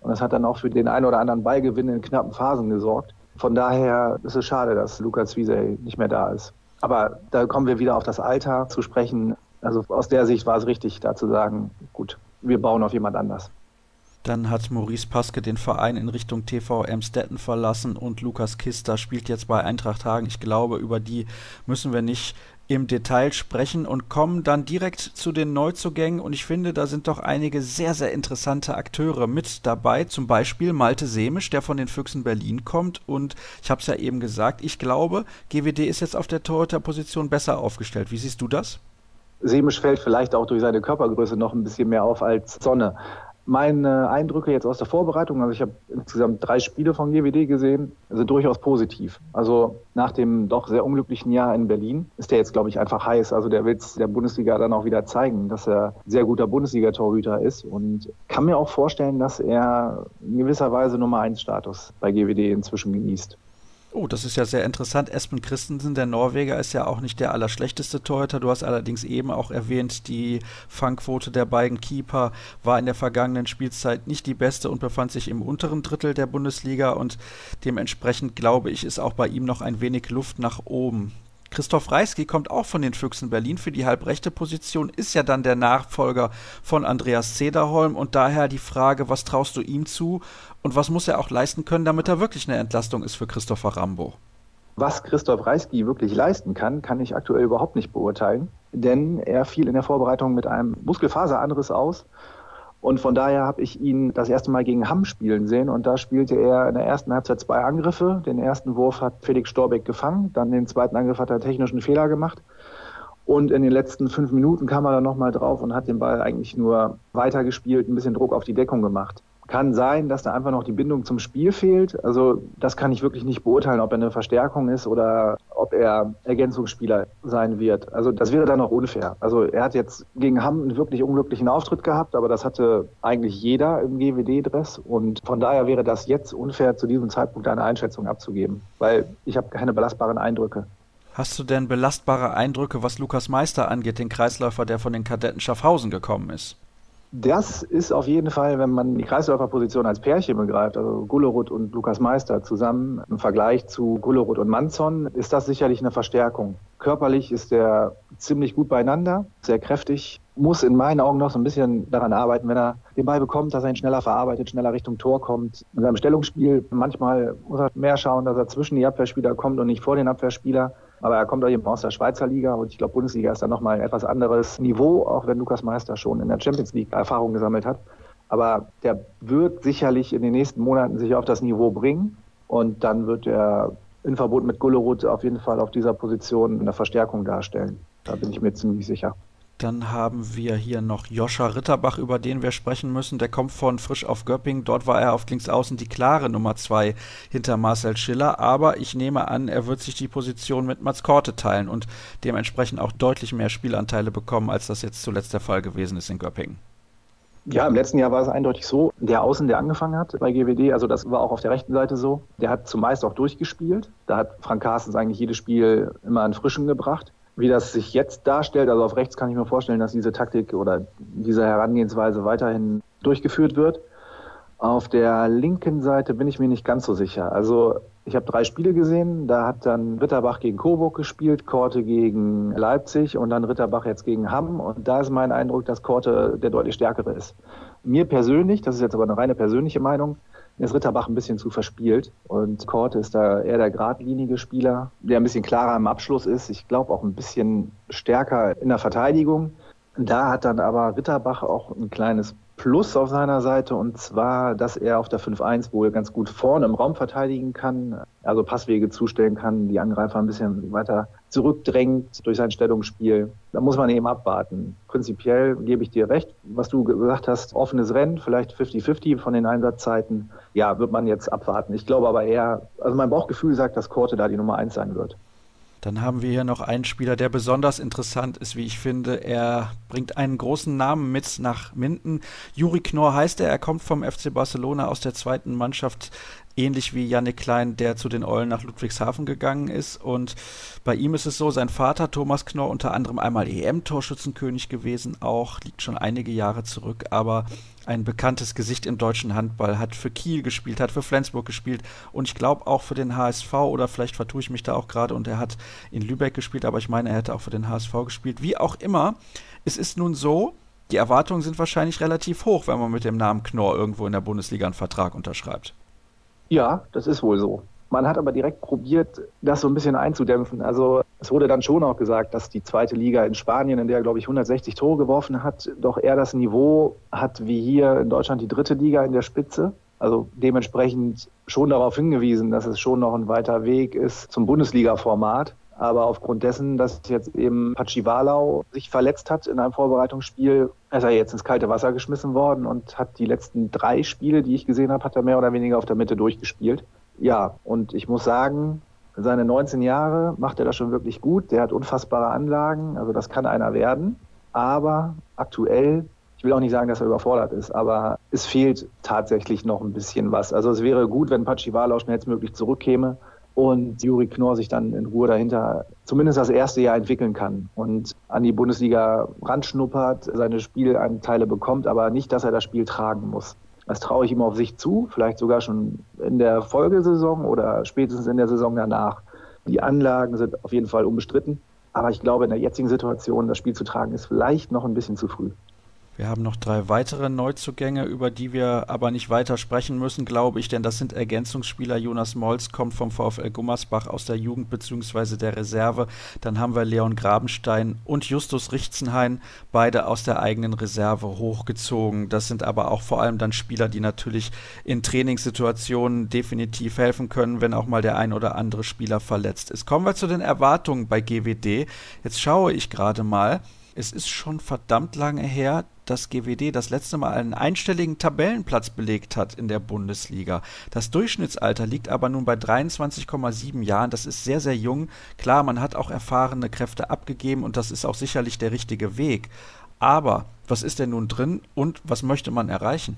Und das hat dann auch für den einen oder anderen Ballgewinn in knappen Phasen gesorgt. Von daher ist es schade, dass Lukas Zwieser nicht mehr da ist. Aber da kommen wir wieder auf das Alter zu sprechen. Also aus der Sicht war es richtig, da zu sagen, gut, wir bauen auf jemand anders. Dann hat Maurice Paske den Verein in Richtung TV Emstetten verlassen und Lukas Kister spielt jetzt bei Eintracht Hagen. Ich glaube, über die müssen wir nicht im Detail sprechen und kommen dann direkt zu den Neuzugängen. Und ich finde, da sind doch einige sehr, sehr interessante Akteure mit dabei. Zum Beispiel Malte Semisch, der von den Füchsen Berlin kommt. Und ich habe es ja eben gesagt, ich glaube, GWD ist jetzt auf der Torhüterposition besser aufgestellt. Wie siehst du das? Semisch fällt vielleicht auch durch seine Körpergröße noch ein bisschen mehr auf als Sonne. Meine Eindrücke jetzt aus der Vorbereitung, also ich habe insgesamt drei Spiele von GWD gesehen, sind durchaus positiv. Also nach dem doch sehr unglücklichen Jahr in Berlin ist der jetzt, glaube ich, einfach heiß. Also der will es der Bundesliga dann auch wieder zeigen, dass er sehr guter Bundesliga-Torhüter ist und kann mir auch vorstellen, dass er in gewisser Weise Nummer 1 Status bei GWD inzwischen genießt. Oh, das ist ja sehr interessant. Espen Christensen, der Norweger, ist ja auch nicht der allerschlechteste Torhüter. Du hast allerdings eben auch erwähnt, die Fangquote der beiden Keeper war in der vergangenen Spielzeit nicht die beste und befand sich im unteren Drittel der Bundesliga und dementsprechend glaube ich, ist auch bei ihm noch ein wenig Luft nach oben. Christoph Reisky kommt auch von den Füchsen Berlin. Für die halbrechte Position, ist ja dann der Nachfolger von Andreas Zederholm und daher die Frage, was traust du ihm zu? Und was muss er auch leisten können, damit er wirklich eine Entlastung ist für Christopher Rambo? Was Christoph Reisky wirklich leisten kann, kann ich aktuell überhaupt nicht beurteilen, denn er fiel in der Vorbereitung mit einem Muskelfaseranriss aus und von daher habe ich ihn das erste Mal gegen Hamm spielen sehen. Und da spielte er in der ersten Halbzeit zwei Angriffe. Den ersten Wurf hat Felix Storbeck gefangen. Dann den zweiten Angriff hat er technischen Fehler gemacht. Und in den letzten fünf Minuten kam er dann nochmal drauf und hat den Ball eigentlich nur weitergespielt, ein bisschen Druck auf die Deckung gemacht. Kann sein, dass da einfach noch die Bindung zum Spiel fehlt. Also das kann ich wirklich nicht beurteilen, ob er eine Verstärkung ist oder ob er Ergänzungsspieler sein wird. Also das wäre dann auch unfair. Also er hat jetzt gegen Hamm einen wirklich unglücklichen Auftritt gehabt, aber das hatte eigentlich jeder im GWD-Dress und von daher wäre das jetzt unfair, zu diesem Zeitpunkt eine Einschätzung abzugeben, weil ich habe keine belastbaren Eindrücke. Hast du denn belastbare Eindrücke, was Lukas Meister angeht, den Kreisläufer, der von den Kadetten Schaffhausen gekommen ist? Das ist auf jeden Fall, wenn man die Kreisläuferposition als Pärchen begreift, also Gullerud und Lukas Meister zusammen im Vergleich zu Gullerud und Manzon, ist das sicherlich eine Verstärkung. Körperlich ist er ziemlich gut beieinander, sehr kräftig, muss in meinen Augen noch so ein bisschen daran arbeiten, wenn er den Ball bekommt, dass er ihn schneller verarbeitet, schneller Richtung Tor kommt. In seinem Stellungsspiel manchmal muss er mehr schauen, dass er zwischen die Abwehrspieler kommt und nicht vor den Abwehrspieler. Aber er kommt auch eben aus der Schweizer Liga und ich glaube, Bundesliga ist dann nochmal ein etwas anderes Niveau, auch wenn Lukas Meister schon in der Champions League Erfahrung gesammelt hat. Aber der wird sicherlich in den nächsten Monaten sich auf das Niveau bringen und dann wird er in Verbund mit Gullerud auf jeden Fall auf dieser Position eine Verstärkung darstellen. Da bin ich mir ziemlich sicher. Dann haben wir hier noch Joscha Ritterbach, über den wir sprechen müssen. Der kommt von Frisch auf Göpping. Dort war er auf Linksaußen die klare Nummer zwei hinter Marcel Schiller. Aber ich nehme an, er wird sich die Position mit Mats Korte teilen und dementsprechend auch deutlich mehr Spielanteile bekommen, als das jetzt zuletzt der Fall gewesen ist in Göppingen. Ja, im letzten Jahr war es eindeutig so, der Außen, der angefangen hat bei GWD, also das war auch auf der rechten Seite so, der hat zumeist auch durchgespielt. Da hat Frank Carstens eigentlich jedes Spiel immer an Frischen gebracht. Wie das sich jetzt darstellt, also auf rechts kann ich mir vorstellen, dass diese Taktik oder diese Herangehensweise weiterhin durchgeführt wird. Auf der linken Seite bin ich mir nicht ganz so sicher. Also ich habe drei Spiele gesehen. Da hat dann Ritterbach gegen Coburg gespielt, Korte gegen Leipzig und dann Ritterbach jetzt gegen Hamm. Und da ist mein Eindruck, dass Korte der deutlich stärkere ist. Mir persönlich, das ist jetzt aber eine reine persönliche Meinung, ist Ritterbach ein bisschen zu verspielt. Und Korte ist da eher der geradlinige Spieler, der ein bisschen klarer im Abschluss ist. Ich glaube auch ein bisschen stärker in der Verteidigung. Da hat dann aber Ritterbach auch ein kleines Plus auf seiner Seite und zwar, dass er auf der 5-1 wohl ganz gut vorne im Raum verteidigen kann, also Passwege zustellen kann, die Angreifer ein bisschen weiter zurückdrängt durch sein Stellungsspiel. Da muss man eben abwarten. Prinzipiell gebe ich dir recht, was du gesagt hast, offenes Rennen, vielleicht 50-50 von den Einsatzzeiten. Ja, wird man jetzt abwarten. Ich glaube aber eher, also mein Bauchgefühl sagt, dass Korte da die Nummer 1 sein wird. Dann haben wir hier noch einen Spieler, der besonders interessant ist, wie ich finde. Er bringt einen großen Namen mit nach Minden. Juri Knorr heißt er. Er kommt vom FC Barcelona aus der zweiten Mannschaft ähnlich wie Jannik Klein, der zu den Eulen nach Ludwigshafen gegangen ist. Und bei ihm ist es so, sein Vater Thomas Knorr unter anderem einmal EM-Torschützenkönig gewesen, auch liegt schon einige Jahre zurück, aber ein bekanntes Gesicht im deutschen Handball, hat für Kiel gespielt, hat für Flensburg gespielt und ich glaube auch für den HSV oder vielleicht vertue ich mich da auch gerade und er hat in Lübeck gespielt, aber ich meine, er hätte auch für den HSV gespielt. Wie auch immer, es ist nun so, die Erwartungen sind wahrscheinlich relativ hoch, wenn man mit dem Namen Knorr irgendwo in der Bundesliga einen Vertrag unterschreibt. Ja, das ist wohl so. Man hat aber direkt probiert, das so ein bisschen einzudämpfen. Also es wurde dann schon auch gesagt, dass die zweite Liga in Spanien, in der glaube ich 160 Tore geworfen hat, doch eher das Niveau hat wie hier in Deutschland die dritte Liga in der Spitze. Also dementsprechend schon darauf hingewiesen, dass es schon noch ein weiter Weg ist zum Bundesliga-Format. Aber aufgrund dessen, dass jetzt eben Pachivalau sich verletzt hat in einem Vorbereitungsspiel, ist er jetzt ins kalte Wasser geschmissen worden und hat die letzten drei Spiele, die ich gesehen habe, hat er mehr oder weniger auf der Mitte durchgespielt. Ja, und ich muss sagen, seine 19 Jahre macht er das schon wirklich gut. Der hat unfassbare Anlagen, also das kann einer werden. Aber aktuell, ich will auch nicht sagen, dass er überfordert ist, aber es fehlt tatsächlich noch ein bisschen was. Also es wäre gut, wenn Pachivalau schnellstmöglich zurückkäme und Juri Knorr sich dann in Ruhe dahinter zumindest das erste Jahr entwickeln kann und an die Bundesliga ranschnuppert, seine Spielanteile bekommt, aber nicht, dass er das Spiel tragen muss. Das traue ich ihm auf sich zu, vielleicht sogar schon in der Folgesaison oder spätestens in der Saison danach. Die Anlagen sind auf jeden Fall unbestritten, aber ich glaube, in der jetzigen Situation das Spiel zu tragen, ist vielleicht noch ein bisschen zu früh. Wir haben noch drei weitere Neuzugänge, über die wir aber nicht weiter sprechen müssen, glaube ich, denn das sind Ergänzungsspieler. Jonas Molz kommt vom VfL Gummersbach aus der Jugend bzw. der Reserve. Dann haben wir Leon Grabenstein und Justus Richzenhain, beide aus der eigenen Reserve hochgezogen. Das sind aber auch vor allem dann Spieler, die natürlich in Trainingssituationen definitiv helfen können, wenn auch mal der ein oder andere Spieler verletzt ist. Kommen wir zu den Erwartungen bei GWD. Jetzt schaue ich gerade mal. Es ist schon verdammt lange her, dass GWD das letzte Mal einen einstelligen Tabellenplatz belegt hat in der Bundesliga. Das Durchschnittsalter liegt aber nun bei 23,7 Jahren. Das ist sehr, sehr jung. Klar, man hat auch erfahrene Kräfte abgegeben und das ist auch sicherlich der richtige Weg. Aber was ist denn nun drin und was möchte man erreichen?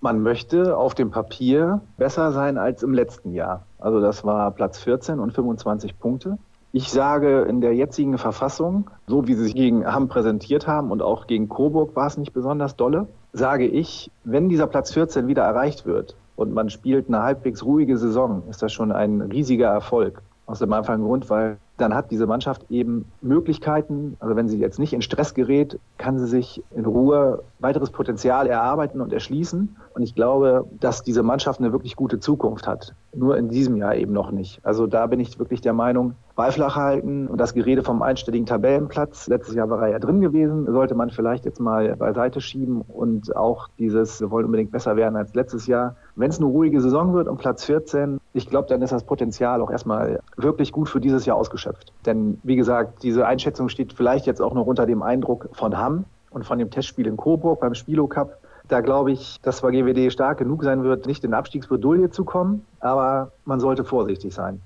Man möchte auf dem Papier besser sein als im letzten Jahr. Also das war Platz 14 und 25 Punkte. Ich sage, in der jetzigen Verfassung, so wie sie sich gegen Hamm präsentiert haben und auch gegen Coburg war es nicht besonders dolle, sage ich, wenn dieser Platz 14 wieder erreicht wird und man spielt eine halbwegs ruhige Saison, ist das schon ein riesiger Erfolg. Aus dem einfachen Grund, weil dann hat diese Mannschaft eben Möglichkeiten, also wenn sie jetzt nicht in Stress gerät, kann sie sich in Ruhe weiteres Potenzial erarbeiten und erschließen. Und ich glaube, dass diese Mannschaft eine wirklich gute Zukunft hat. Nur in diesem Jahr eben noch nicht. Also da bin ich wirklich der Meinung, Beiflach halten und das Gerede vom einstelligen Tabellenplatz. Letztes Jahr war er ja drin gewesen, sollte man vielleicht jetzt mal beiseite schieben und auch dieses, wir wollen unbedingt besser werden als letztes Jahr. Wenn es eine ruhige Saison wird um Platz 14, ich glaube, dann ist das Potenzial auch erstmal wirklich gut für dieses Jahr ausgeschöpft. Denn wie gesagt, diese Einschätzung steht vielleicht jetzt auch noch unter dem Eindruck von Hamm und von dem Testspiel in Coburg beim Spilo Cup. Da glaube ich, dass bei GWD stark genug sein wird, nicht in Abstiegsbredouille zu kommen, aber man sollte vorsichtig sein.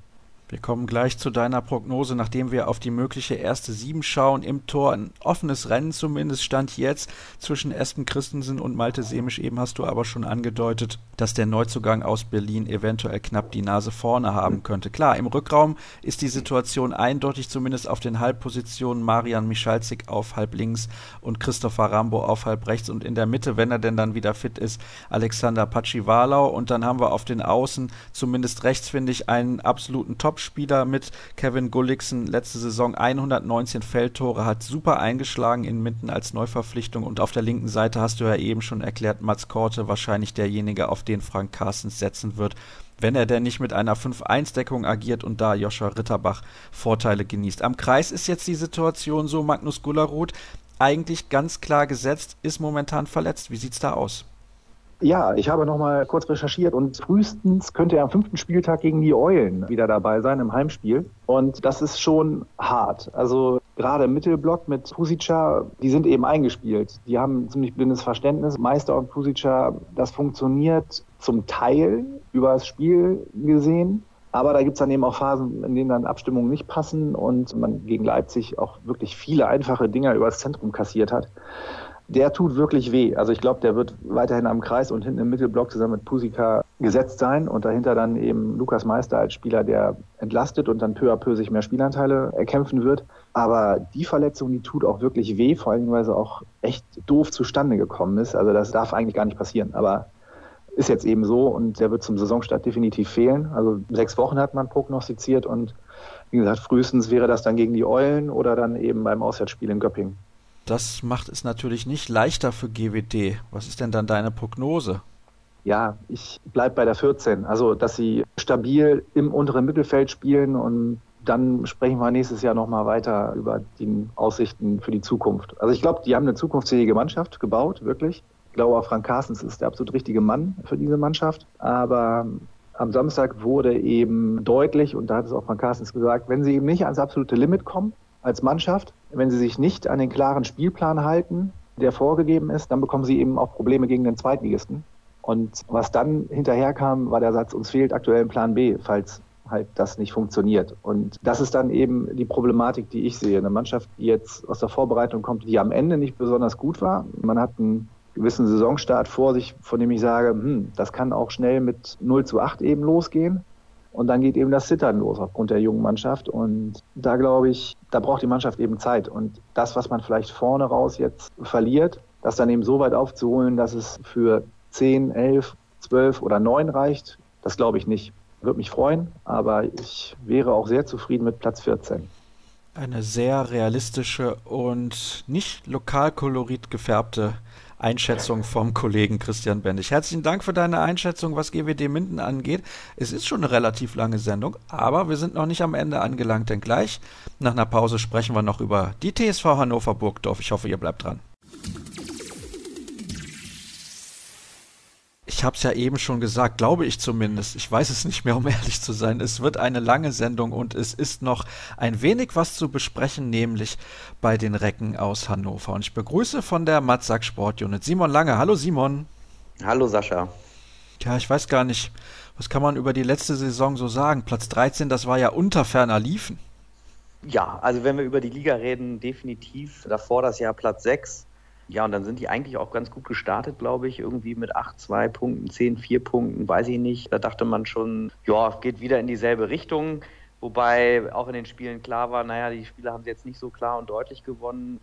Wir kommen gleich zu deiner Prognose, nachdem wir auf die mögliche erste Sieben schauen. Im Tor ein offenes Rennen zumindest stand jetzt zwischen Espen Christensen und Malte Semisch. Eben hast du aber schon angedeutet, dass der Neuzugang aus Berlin eventuell knapp die Nase vorne haben könnte. Klar, im Rückraum ist die Situation eindeutig, zumindest auf den Halbpositionen. Marian Michalzik auf halb links und Christopher Rambo auf halb rechts und in der Mitte, wenn er denn dann wieder fit ist, Alexander Patschiwalau. Und dann haben wir auf den Außen, zumindest rechts finde ich, einen absoluten Top Topspieler mit Kevin Gullikson. Letzte Saison 119 Feldtore, hat super eingeschlagen in Minden als Neuverpflichtung. Und auf der linken Seite hast du ja eben schon erklärt, Mats Korte wahrscheinlich derjenige, auf den Frank Carstens setzen wird wenn er denn nicht mit einer 5-1-Deckung agiert und da Joscha Ritterbach Vorteile genießt. Am Kreis ist jetzt die Situation so, Magnus Gulleroth eigentlich ganz klar gesetzt, ist momentan verletzt. Wie sieht's da aus? Ja, ich habe nochmal kurz recherchiert und frühestens könnte er am fünften Spieltag gegen die Eulen wieder dabei sein im Heimspiel. Und das ist schon hart. Also gerade im Mittelblock mit Pusica, die sind eben eingespielt. Die haben ein ziemlich blindes Verständnis. Meister und Pusica, das funktioniert zum Teil über das Spiel gesehen. Aber da gibt's dann eben auch Phasen, in denen dann Abstimmungen nicht passen und man gegen Leipzig auch wirklich viele einfache Dinger übers Zentrum kassiert hat der tut wirklich weh. Also ich glaube, der wird weiterhin am Kreis und hinten im Mittelblock zusammen mit Pusika gesetzt sein und dahinter dann eben Lukas Meister als Spieler, der entlastet und dann peu à peu sich mehr Spielanteile erkämpfen wird. Aber die Verletzung, die tut auch wirklich weh, vor allem weil sie auch echt doof zustande gekommen ist. Also das darf eigentlich gar nicht passieren. Aber ist jetzt eben so und der wird zum Saisonstart definitiv fehlen. Also sechs Wochen hat man prognostiziert und wie gesagt, frühestens wäre das dann gegen die Eulen oder dann eben beim Auswärtsspiel in Göppingen. Das macht es natürlich nicht leichter für GWD. Was ist denn dann deine Prognose? Ja, ich bleibe bei der 14. Also, dass sie stabil im unteren Mittelfeld spielen und dann sprechen wir nächstes Jahr nochmal weiter über die Aussichten für die Zukunft. Also ich glaube, die haben eine zukunftsfähige Mannschaft gebaut, wirklich. Ich glaube, auch Frank Carstens ist der absolut richtige Mann für diese Mannschaft. Aber am Samstag wurde eben deutlich, und da hat es auch Frank Carstens gesagt, wenn sie eben nicht ans absolute Limit kommen, als Mannschaft. Wenn sie sich nicht an den klaren Spielplan halten, der vorgegeben ist, dann bekommen sie eben auch Probleme gegen den Zweitligisten. Und was dann hinterher kam, war der Satz, uns fehlt aktuell ein Plan B, falls halt das nicht funktioniert. Und das ist dann eben die Problematik, die ich sehe. Eine Mannschaft, die jetzt aus der Vorbereitung kommt, die am Ende nicht besonders gut war. Man hat einen gewissen Saisonstart vor sich, von dem ich sage, hm, das kann auch schnell mit 0 zu 8 eben losgehen. Und dann geht eben das Zittern los aufgrund der jungen Mannschaft. Und da glaube ich, da braucht die Mannschaft eben Zeit. Und das, was man vielleicht vorne raus jetzt verliert, das dann eben so weit aufzuholen, dass es für 10, 11, 12 oder 9 reicht, das glaube ich nicht. Würde mich freuen, aber ich wäre auch sehr zufrieden mit Platz 14. Eine sehr realistische und nicht lokalkolorit gefärbte Einschätzung vom Kollegen Christian Bendig. Herzlichen Dank für deine Einschätzung, was GWD Minden angeht. Es ist schon eine relativ lange Sendung, aber wir sind noch nicht am Ende angelangt, denn gleich nach einer Pause sprechen wir noch über die TSV Hannover Burgdorf. Ich hoffe, ihr bleibt dran. Ich habe es ja eben schon gesagt, glaube ich zumindest. Ich weiß es nicht mehr, um ehrlich zu sein. Es wird eine lange Sendung und es ist noch ein wenig was zu besprechen, nämlich bei den Recken aus Hannover. Und ich begrüße von der Matzak Sportunit Simon Lange. Hallo Simon. Hallo Sascha. Ja, ich weiß gar nicht, was kann man über die letzte Saison so sagen? Platz 13, das war ja unter ferner Liefen. Ja, also wenn wir über die Liga reden, definitiv davor das Jahr Platz 6 ja, und dann sind die eigentlich auch ganz gut gestartet, glaube ich, irgendwie mit 8, 2 Punkten, 10, 4 Punkten, weiß ich nicht. Da dachte man schon, ja, geht wieder in dieselbe Richtung. Wobei auch in den Spielen klar war, naja, die Spiele haben sie jetzt nicht so klar und deutlich gewonnen.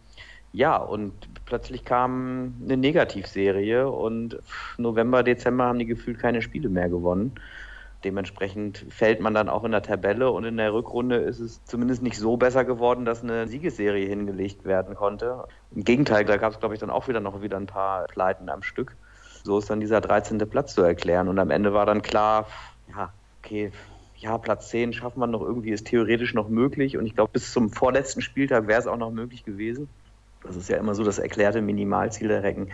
Ja, und plötzlich kam eine Negativserie und November, Dezember haben die gefühlt keine Spiele mehr gewonnen. Dementsprechend fällt man dann auch in der Tabelle und in der Rückrunde ist es zumindest nicht so besser geworden, dass eine Siegesserie hingelegt werden konnte. Im Gegenteil, da gab es, glaube ich, dann auch wieder noch wieder ein paar Pleiten am Stück. So ist dann dieser 13. Platz zu erklären. Und am Ende war dann klar, ja, okay, ja, Platz 10 schafft man noch irgendwie, ist theoretisch noch möglich. Und ich glaube, bis zum vorletzten Spieltag wäre es auch noch möglich gewesen. Das ist ja immer so das erklärte Minimalziel der Recken.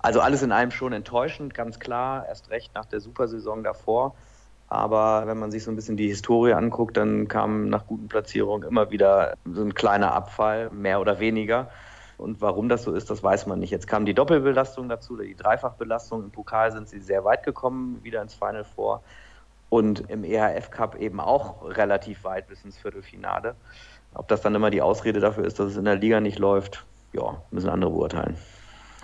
Also alles in allem schon enttäuschend, ganz klar, erst recht nach der Supersaison davor. Aber wenn man sich so ein bisschen die Historie anguckt, dann kam nach guten Platzierungen immer wieder so ein kleiner Abfall, mehr oder weniger. Und warum das so ist, das weiß man nicht. Jetzt kam die Doppelbelastung dazu, die Dreifachbelastung. Im Pokal sind sie sehr weit gekommen, wieder ins Final Four. Und im EHF Cup eben auch relativ weit bis ins Viertelfinale. Ob das dann immer die Ausrede dafür ist, dass es in der Liga nicht läuft, ja, müssen andere beurteilen.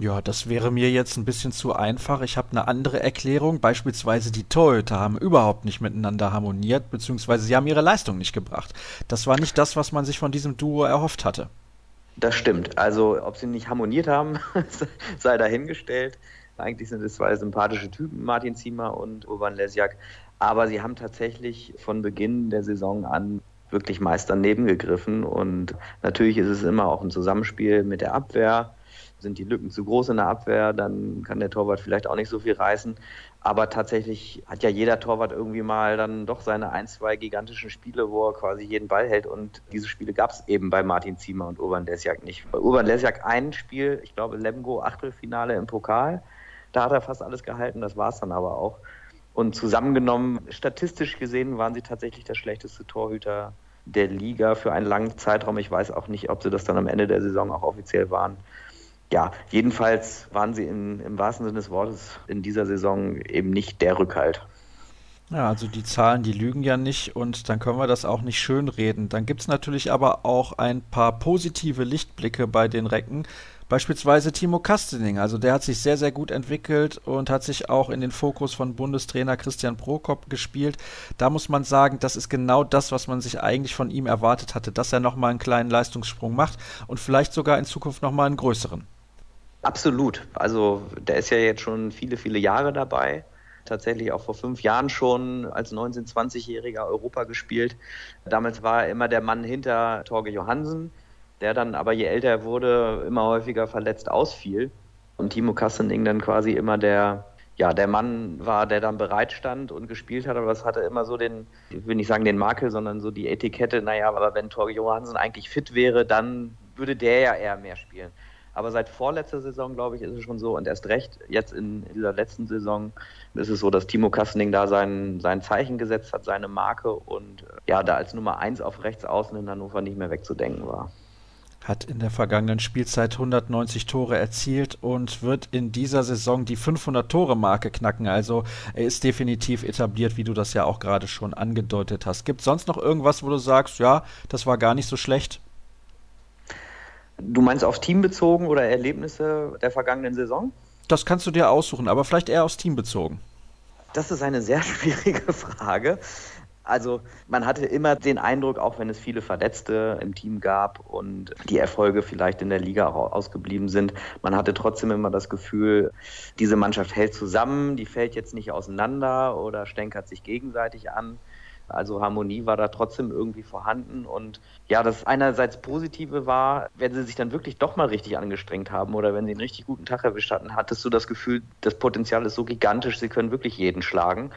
Ja, das wäre mir jetzt ein bisschen zu einfach. Ich habe eine andere Erklärung. Beispielsweise die Torhüter haben überhaupt nicht miteinander harmoniert, beziehungsweise sie haben ihre Leistung nicht gebracht. Das war nicht das, was man sich von diesem Duo erhofft hatte. Das stimmt. Also, ob sie nicht harmoniert haben, sei dahingestellt. Eigentlich sind es zwei sympathische Typen, Martin Ziemer und Urban Lesjak. Aber sie haben tatsächlich von Beginn der Saison an wirklich meist daneben gegriffen. Und natürlich ist es immer auch ein Zusammenspiel mit der Abwehr sind die Lücken zu groß in der Abwehr, dann kann der Torwart vielleicht auch nicht so viel reißen. Aber tatsächlich hat ja jeder Torwart irgendwie mal dann doch seine ein, zwei gigantischen Spiele, wo er quasi jeden Ball hält. Und diese Spiele gab es eben bei Martin Ziemer und Urban Lesjak nicht. Bei Urban Lesjak ein Spiel, ich glaube Lemgo Achtelfinale im Pokal. Da hat er fast alles gehalten, das war es dann aber auch. Und zusammengenommen, statistisch gesehen, waren sie tatsächlich der schlechteste Torhüter der Liga für einen langen Zeitraum. Ich weiß auch nicht, ob sie das dann am Ende der Saison auch offiziell waren ja, jedenfalls waren sie in, im wahrsten Sinne des Wortes in dieser Saison eben nicht der Rückhalt. Ja, also die Zahlen, die lügen ja nicht und dann können wir das auch nicht schönreden. Dann gibt es natürlich aber auch ein paar positive Lichtblicke bei den Recken. Beispielsweise Timo Kastening, also der hat sich sehr, sehr gut entwickelt und hat sich auch in den Fokus von Bundestrainer Christian Prokop gespielt. Da muss man sagen, das ist genau das, was man sich eigentlich von ihm erwartet hatte, dass er nochmal einen kleinen Leistungssprung macht und vielleicht sogar in Zukunft nochmal einen größeren. Absolut. Also der ist ja jetzt schon viele, viele Jahre dabei. Tatsächlich auch vor fünf Jahren schon als 19-, 20-Jähriger Europa gespielt. Damals war er immer der Mann hinter Torge Johansen, der dann aber je älter er wurde, immer häufiger verletzt ausfiel. Und Timo Kassening dann quasi immer der, ja, der Mann war, der dann bereit stand und gespielt hat, aber es hatte immer so den, ich will nicht sagen den Makel, sondern so die Etikette, naja, aber wenn Torge Johansen eigentlich fit wäre, dann würde der ja eher mehr spielen. Aber seit vorletzter Saison, glaube ich, ist es schon so und erst recht jetzt in dieser letzten Saison ist es so, dass Timo Kastening da sein, sein Zeichen gesetzt hat, seine Marke und äh, ja, da als Nummer eins auf rechts außen in Hannover nicht mehr wegzudenken war hat in der vergangenen Spielzeit 190 Tore erzielt und wird in dieser Saison die 500 Tore Marke knacken. Also er ist definitiv etabliert, wie du das ja auch gerade schon angedeutet hast. Gibt sonst noch irgendwas, wo du sagst, ja, das war gar nicht so schlecht? Du meinst auf Team bezogen oder Erlebnisse der vergangenen Saison? Das kannst du dir aussuchen, aber vielleicht eher aufs Team bezogen. Das ist eine sehr schwierige Frage. Also man hatte immer den Eindruck, auch wenn es viele Verletzte im Team gab und die Erfolge vielleicht in der Liga auch ausgeblieben sind, man hatte trotzdem immer das Gefühl, diese Mannschaft hält zusammen, die fällt jetzt nicht auseinander oder stänkert sich gegenseitig an. Also Harmonie war da trotzdem irgendwie vorhanden. Und ja, das einerseits Positive war, wenn sie sich dann wirklich doch mal richtig angestrengt haben oder wenn sie einen richtig guten Tag erwischt hatten, hattest du das Gefühl, das Potenzial ist so gigantisch, sie können wirklich jeden schlagen.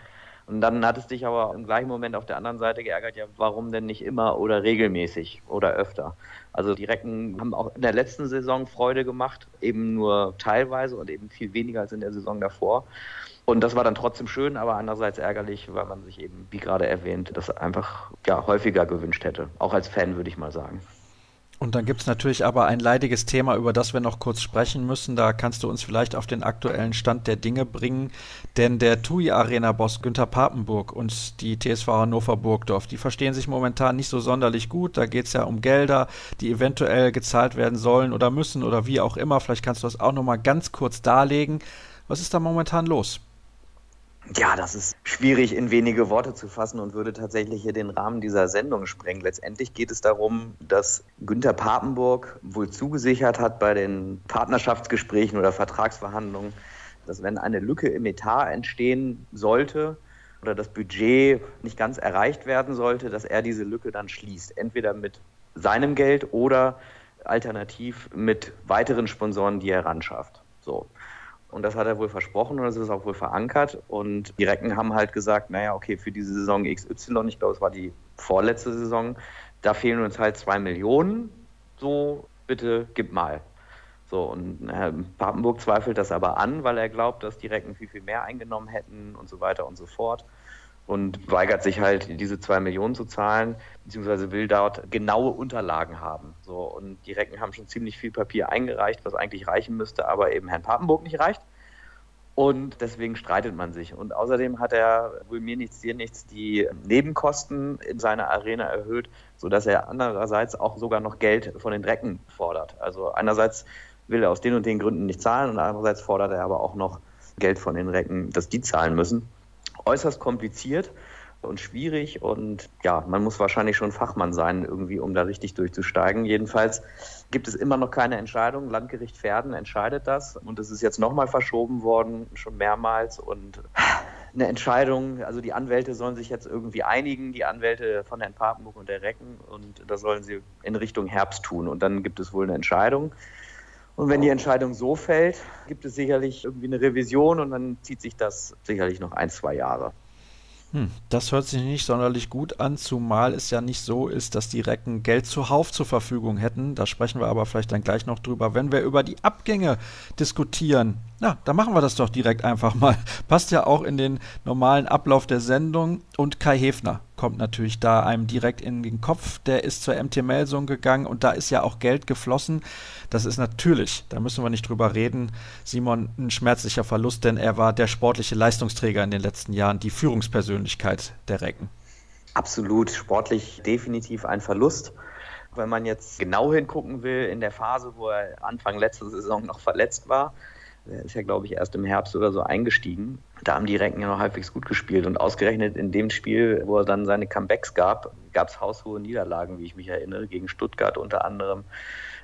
Und dann hat es dich aber im gleichen Moment auf der anderen Seite geärgert, ja, warum denn nicht immer oder regelmäßig oder öfter? Also die Recken haben auch in der letzten Saison Freude gemacht, eben nur teilweise und eben viel weniger als in der Saison davor. Und das war dann trotzdem schön, aber andererseits ärgerlich, weil man sich eben, wie gerade erwähnt, das einfach ja, häufiger gewünscht hätte. Auch als Fan würde ich mal sagen. Und dann gibt es natürlich aber ein leidiges Thema, über das wir noch kurz sprechen müssen. Da kannst du uns vielleicht auf den aktuellen Stand der Dinge bringen. Denn der TUI-Arena-Boss Günther Papenburg und die TSV Hannover Burgdorf, die verstehen sich momentan nicht so sonderlich gut. Da geht es ja um Gelder, die eventuell gezahlt werden sollen oder müssen oder wie auch immer. Vielleicht kannst du das auch nochmal ganz kurz darlegen. Was ist da momentan los? Ja, das ist schwierig in wenige Worte zu fassen und würde tatsächlich hier den Rahmen dieser Sendung sprengen. Letztendlich geht es darum, dass Günther Papenburg wohl zugesichert hat bei den Partnerschaftsgesprächen oder Vertragsverhandlungen, dass wenn eine Lücke im Etat entstehen sollte oder das Budget nicht ganz erreicht werden sollte, dass er diese Lücke dann schließt. Entweder mit seinem Geld oder alternativ mit weiteren Sponsoren, die er ranschafft. So. Und das hat er wohl versprochen und das ist auch wohl verankert. Und die Recken haben halt gesagt, naja, okay, für diese Saison XY, ich glaube, es war die vorletzte Saison, da fehlen uns halt zwei Millionen. So, bitte gib mal. So, und Herr Papenburg zweifelt das aber an, weil er glaubt, dass die Recken viel, viel mehr eingenommen hätten und so weiter und so fort und weigert sich halt, diese zwei Millionen zu zahlen, beziehungsweise will dort genaue Unterlagen haben. So, und die Recken haben schon ziemlich viel Papier eingereicht, was eigentlich reichen müsste, aber eben Herrn Papenburg nicht reicht. Und deswegen streitet man sich. Und außerdem hat er wohl mir nichts, dir nichts die Nebenkosten in seiner Arena erhöht, sodass er andererseits auch sogar noch Geld von den Recken fordert. Also einerseits will er aus den und den Gründen nicht zahlen und andererseits fordert er aber auch noch Geld von den Recken, dass die zahlen müssen äußerst kompliziert und schwierig und ja, man muss wahrscheinlich schon Fachmann sein, irgendwie, um da richtig durchzusteigen. Jedenfalls gibt es immer noch keine Entscheidung. Landgericht Pferden entscheidet das und es ist jetzt nochmal verschoben worden, schon mehrmals und eine Entscheidung, also die Anwälte sollen sich jetzt irgendwie einigen, die Anwälte von Herrn Papenburg und der Recken und das sollen sie in Richtung Herbst tun und dann gibt es wohl eine Entscheidung. Und wenn die Entscheidung so fällt, gibt es sicherlich irgendwie eine Revision und dann zieht sich das sicherlich noch ein, zwei Jahre. Hm, das hört sich nicht sonderlich gut an, zumal es ja nicht so ist, dass die Recken Geld zuhauf zur Verfügung hätten. Da sprechen wir aber vielleicht dann gleich noch drüber, wenn wir über die Abgänge diskutieren. Na, dann machen wir das doch direkt einfach mal. Passt ja auch in den normalen Ablauf der Sendung. Und Kai Hefner kommt natürlich da einem direkt in den Kopf. Der ist zur MT Melsung gegangen und da ist ja auch Geld geflossen. Das ist natürlich, da müssen wir nicht drüber reden, Simon, ein schmerzlicher Verlust, denn er war der sportliche Leistungsträger in den letzten Jahren, die Führungspersönlichkeit der Recken. Absolut, sportlich definitiv ein Verlust. Wenn man jetzt genau hingucken will, in der Phase, wo er Anfang letzter Saison noch verletzt war, er ist ja, glaube ich, erst im Herbst oder so eingestiegen. Da haben die Recken ja noch halbwegs gut gespielt. Und ausgerechnet in dem Spiel, wo er dann seine Comebacks gab, gab es haushohe Niederlagen, wie ich mich erinnere, gegen Stuttgart unter anderem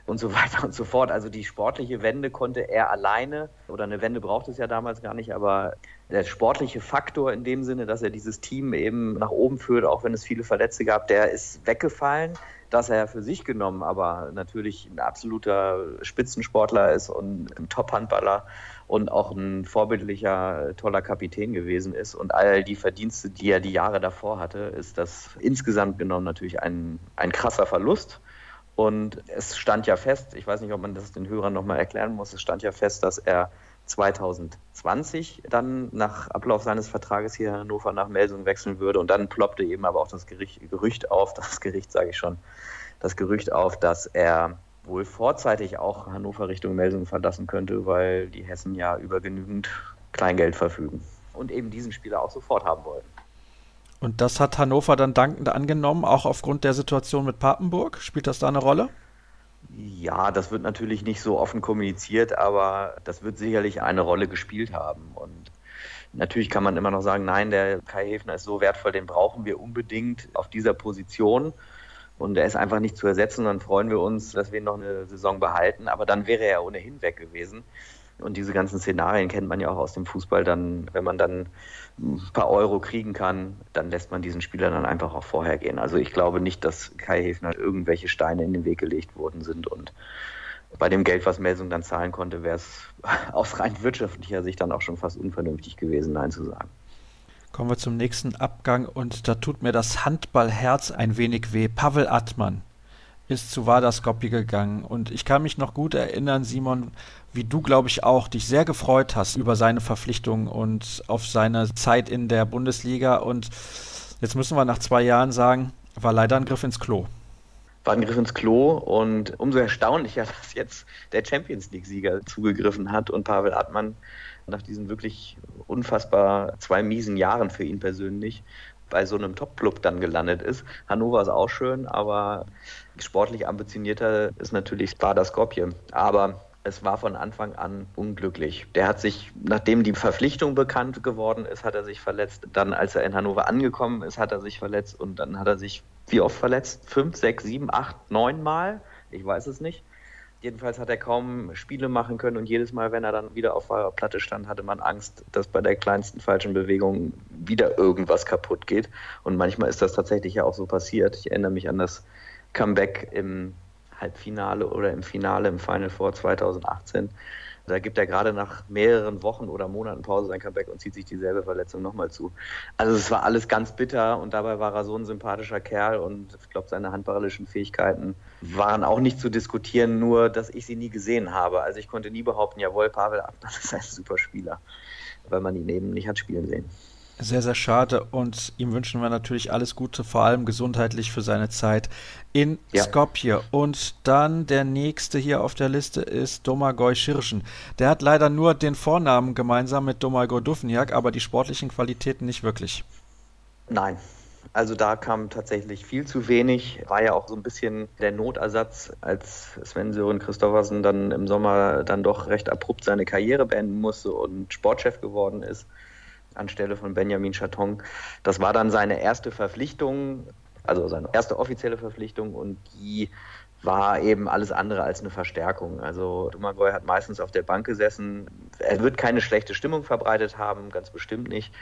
und so weiter und so fort. Also die sportliche Wende konnte er alleine, oder eine Wende braucht es ja damals gar nicht, aber der sportliche Faktor in dem Sinne, dass er dieses Team eben nach oben führt, auch wenn es viele Verletzte gab, der ist weggefallen dass er für sich genommen aber natürlich ein absoluter Spitzensportler ist und ein Top-Handballer und auch ein vorbildlicher, toller Kapitän gewesen ist. Und all die Verdienste, die er die Jahre davor hatte, ist das insgesamt genommen natürlich ein, ein krasser Verlust. Und es stand ja fest, ich weiß nicht, ob man das den Hörern nochmal erklären muss, es stand ja fest, dass er 2020 dann nach Ablauf seines Vertrages hier in Hannover nach Melsung wechseln würde. Und dann ploppte eben aber auch das Gericht, Gerücht auf, das Gericht sage ich schon, das Gerücht auf, dass er wohl vorzeitig auch Hannover Richtung Melsung verlassen könnte, weil die Hessen ja über genügend Kleingeld verfügen und eben diesen Spieler auch sofort haben wollten. Und das hat Hannover dann dankend angenommen, auch aufgrund der Situation mit Papenburg. Spielt das da eine Rolle? Ja, das wird natürlich nicht so offen kommuniziert, aber das wird sicherlich eine Rolle gespielt haben. Und Natürlich kann man immer noch sagen, nein, der Kai Häfner ist so wertvoll, den brauchen wir unbedingt auf dieser Position. Und er ist einfach nicht zu ersetzen. Dann freuen wir uns, dass wir ihn noch eine Saison behalten. Aber dann wäre er ohnehin weg gewesen. Und diese ganzen Szenarien kennt man ja auch aus dem Fußball. Dann, wenn man dann ein paar Euro kriegen kann, dann lässt man diesen Spieler dann einfach auch vorher gehen. Also ich glaube nicht, dass Kai Häfner irgendwelche Steine in den Weg gelegt worden sind. Und bei dem Geld, was Melsung dann zahlen konnte, wäre es aus rein wirtschaftlicher Sicht dann auch schon fast unvernünftig gewesen, Nein zu sagen. Kommen wir zum nächsten Abgang und da tut mir das Handballherz ein wenig weh. Pavel Attmann ist zu Vardar Skopje gegangen. Und ich kann mich noch gut erinnern, Simon, wie du, glaube ich, auch dich sehr gefreut hast über seine Verpflichtung und auf seine Zeit in der Bundesliga. Und jetzt müssen wir nach zwei Jahren sagen, war leider ein Griff ins Klo. War ein Griff ins Klo und umso erstaunlicher, dass jetzt der Champions League-Sieger zugegriffen hat und Pavel Atman nach diesen wirklich unfassbar zwei miesen Jahren für ihn persönlich bei so einem Top-Club dann gelandet ist. Hannover ist auch schön, aber sportlich ambitionierter ist natürlich Sparta Skopje. Aber es war von Anfang an unglücklich. Der hat sich, nachdem die Verpflichtung bekannt geworden ist, hat er sich verletzt. Dann, als er in Hannover angekommen ist, hat er sich verletzt und dann hat er sich wie oft verletzt? Fünf, sechs, sieben, acht, neun Mal? Ich weiß es nicht. Jedenfalls hat er kaum Spiele machen können und jedes Mal, wenn er dann wieder auf der Platte stand, hatte man Angst, dass bei der kleinsten falschen Bewegung wieder irgendwas kaputt geht. Und manchmal ist das tatsächlich ja auch so passiert. Ich erinnere mich an das Comeback im Halbfinale oder im Finale im Final Four 2018. Da gibt er gerade nach mehreren Wochen oder Monaten Pause sein Comeback und zieht sich dieselbe Verletzung nochmal zu. Also es war alles ganz bitter und dabei war er so ein sympathischer Kerl und ich glaube, seine handballischen Fähigkeiten waren auch nicht zu diskutieren, nur dass ich sie nie gesehen habe. Also ich konnte nie behaupten, jawohl, Pavel Abner ist ein super Spieler, weil man ihn eben nicht hat spielen sehen. Sehr, sehr schade und ihm wünschen wir natürlich alles Gute, vor allem gesundheitlich für seine Zeit in ja. Skopje. Und dann der nächste hier auf der Liste ist Domagoj Schirschen. Der hat leider nur den Vornamen gemeinsam mit Domagoj Dufniak, aber die sportlichen Qualitäten nicht wirklich. Nein, also da kam tatsächlich viel zu wenig. War ja auch so ein bisschen der Notersatz, als Sven Sören Christoffersen dann im Sommer dann doch recht abrupt seine Karriere beenden musste und Sportchef geworden ist anstelle von Benjamin Chaton. Das war dann seine erste Verpflichtung, also seine erste offizielle Verpflichtung und die war eben alles andere als eine Verstärkung. Also Dumagoy hat meistens auf der Bank gesessen. Er wird keine schlechte Stimmung verbreitet haben, ganz bestimmt nicht.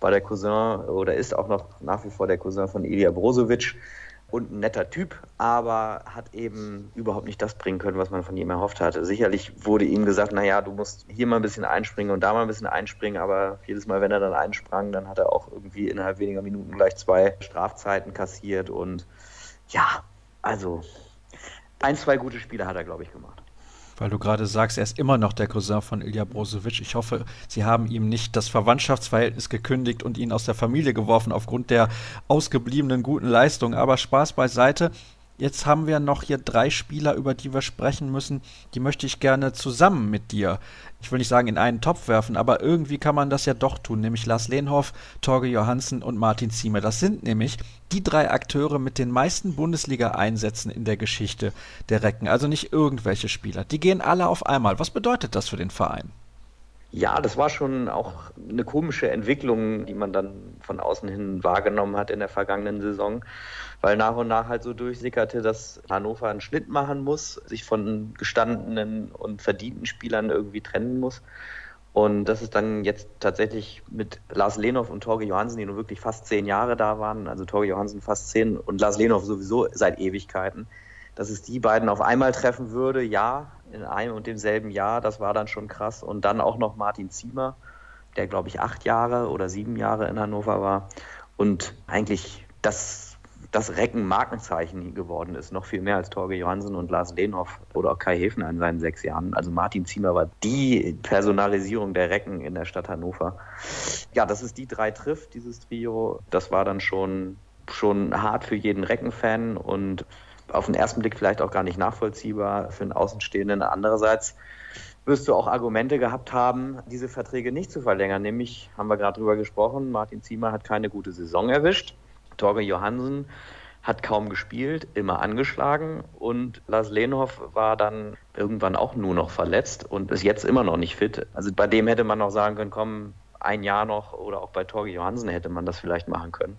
War der Cousin oder ist auch noch nach wie vor der Cousin von Ilya Brozovic und ein netter Typ, aber hat eben überhaupt nicht das bringen können, was man von ihm erhofft hatte. Sicherlich wurde ihm gesagt, naja, du musst hier mal ein bisschen einspringen und da mal ein bisschen einspringen, aber jedes Mal, wenn er dann einsprang, dann hat er auch irgendwie innerhalb weniger Minuten gleich zwei Strafzeiten kassiert und ja, also ein, zwei gute Spiele hat er, glaube ich, gemacht. Weil du gerade sagst, er ist immer noch der Cousin von Ilja Brozovic. Ich hoffe, sie haben ihm nicht das Verwandtschaftsverhältnis gekündigt und ihn aus der Familie geworfen aufgrund der ausgebliebenen guten Leistung. Aber Spaß beiseite. Jetzt haben wir noch hier drei Spieler, über die wir sprechen müssen. Die möchte ich gerne zusammen mit dir, ich will nicht sagen in einen Topf werfen, aber irgendwie kann man das ja doch tun, nämlich Lars Lehnhoff, Torge Johansen und Martin Ziemer. Das sind nämlich die drei Akteure mit den meisten Bundesliga-Einsätzen in der Geschichte der Recken. Also nicht irgendwelche Spieler. Die gehen alle auf einmal. Was bedeutet das für den Verein? Ja, das war schon auch eine komische Entwicklung, die man dann von außen hin wahrgenommen hat in der vergangenen Saison, weil nach und nach halt so durchsickerte, dass Hannover einen Schnitt machen muss, sich von gestandenen und verdienten Spielern irgendwie trennen muss. Und das ist dann jetzt tatsächlich mit Lars Lehnow und Torge Johansen, die nun wirklich fast zehn Jahre da waren, also Torge Johansen fast zehn und Lars Lehnow sowieso seit Ewigkeiten, dass es die beiden auf einmal treffen würde, ja, in einem und demselben Jahr, das war dann schon krass. Und dann auch noch Martin Ziemer, der glaube ich acht Jahre oder sieben Jahre in Hannover war und eigentlich das, das Recken-Markenzeichen geworden ist, noch viel mehr als Torge Johansen und Lars Lehnhoff oder auch Kai Häfner in seinen sechs Jahren. Also Martin Ziemer war die Personalisierung der Recken in der Stadt Hannover. Ja, dass es die drei trifft, dieses Trio, das war dann schon, schon hart für jeden Recken-Fan und auf den ersten Blick vielleicht auch gar nicht nachvollziehbar für einen Außenstehenden. Andererseits wirst du auch Argumente gehabt haben, diese Verträge nicht zu verlängern. Nämlich, haben wir gerade drüber gesprochen, Martin Ziemer hat keine gute Saison erwischt. Torge Johansen hat kaum gespielt, immer angeschlagen und Lars Lehnhoff war dann irgendwann auch nur noch verletzt und ist jetzt immer noch nicht fit. Also bei dem hätte man noch sagen können, komm, ein Jahr noch oder auch bei Torgi Johansen hätte man das vielleicht machen können.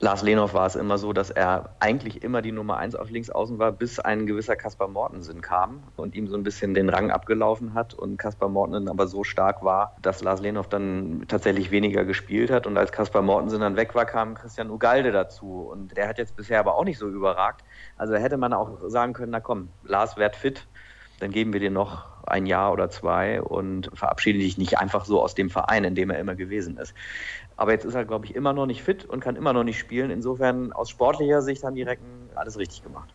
Lars Lehnow war es immer so, dass er eigentlich immer die Nummer eins auf links außen war, bis ein gewisser Kaspar Mortensen kam und ihm so ein bisschen den Rang abgelaufen hat und Kaspar Mortensen aber so stark war, dass Lars Lehnow dann tatsächlich weniger gespielt hat und als Kaspar Mortensen dann weg war, kam Christian Ugalde dazu und der hat jetzt bisher aber auch nicht so überragt. Also hätte man auch sagen können, na komm, Lars wird fit, dann geben wir dir noch ein Jahr oder zwei und verabschiede dich nicht einfach so aus dem Verein, in dem er immer gewesen ist. Aber jetzt ist er, glaube ich, immer noch nicht fit und kann immer noch nicht spielen. Insofern aus sportlicher Sicht haben die Recken alles richtig gemacht.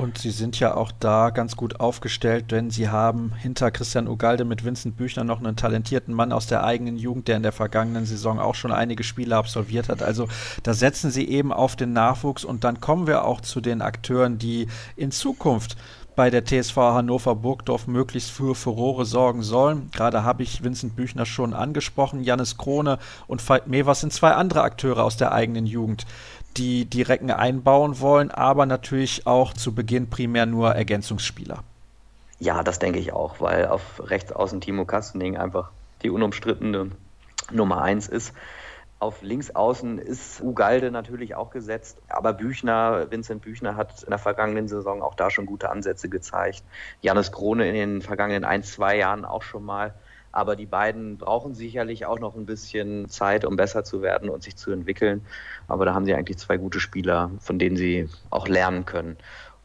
Und sie sind ja auch da ganz gut aufgestellt, denn sie haben hinter Christian Ugalde mit Vincent Büchner noch einen talentierten Mann aus der eigenen Jugend, der in der vergangenen Saison auch schon einige Spiele absolviert hat. Also da setzen sie eben auf den Nachwuchs und dann kommen wir auch zu den Akteuren, die in Zukunft bei der TSV Hannover Burgdorf möglichst für Furore sorgen sollen. Gerade habe ich Vincent Büchner schon angesprochen. Janis Krone und Veit Mevers sind zwei andere Akteure aus der eigenen Jugend, die die Recken einbauen wollen, aber natürlich auch zu Beginn primär nur Ergänzungsspieler. Ja, das denke ich auch, weil auf rechts außen Timo Kastening einfach die unumstrittene Nummer eins ist. Auf links außen ist Ugalde natürlich auch gesetzt, aber Büchner, Vincent Büchner hat in der vergangenen Saison auch da schon gute Ansätze gezeigt. Janis Krone in den vergangenen ein, zwei Jahren auch schon mal. Aber die beiden brauchen sicherlich auch noch ein bisschen Zeit, um besser zu werden und sich zu entwickeln. Aber da haben sie eigentlich zwei gute Spieler, von denen sie auch lernen können.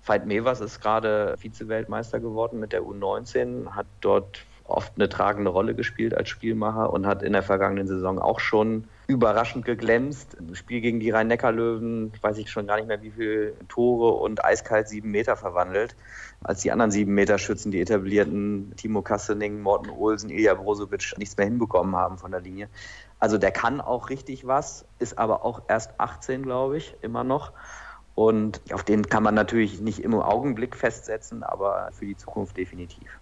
Veit Mevers ist gerade Vize-Weltmeister geworden mit der U19, hat dort oft eine tragende Rolle gespielt als Spielmacher und hat in der vergangenen Saison auch schon überraschend geglänzt. Im Spiel gegen die Rhein-Neckar-Löwen, weiß ich schon gar nicht mehr, wie viele Tore und eiskalt sieben Meter verwandelt. Als die anderen sieben Meter Schützen, die etablierten Timo Kassening, Morten Olsen, Ilja Brozovic nichts mehr hinbekommen haben von der Linie. Also der kann auch richtig was, ist aber auch erst 18, glaube ich, immer noch. Und auf den kann man natürlich nicht im Augenblick festsetzen, aber für die Zukunft definitiv.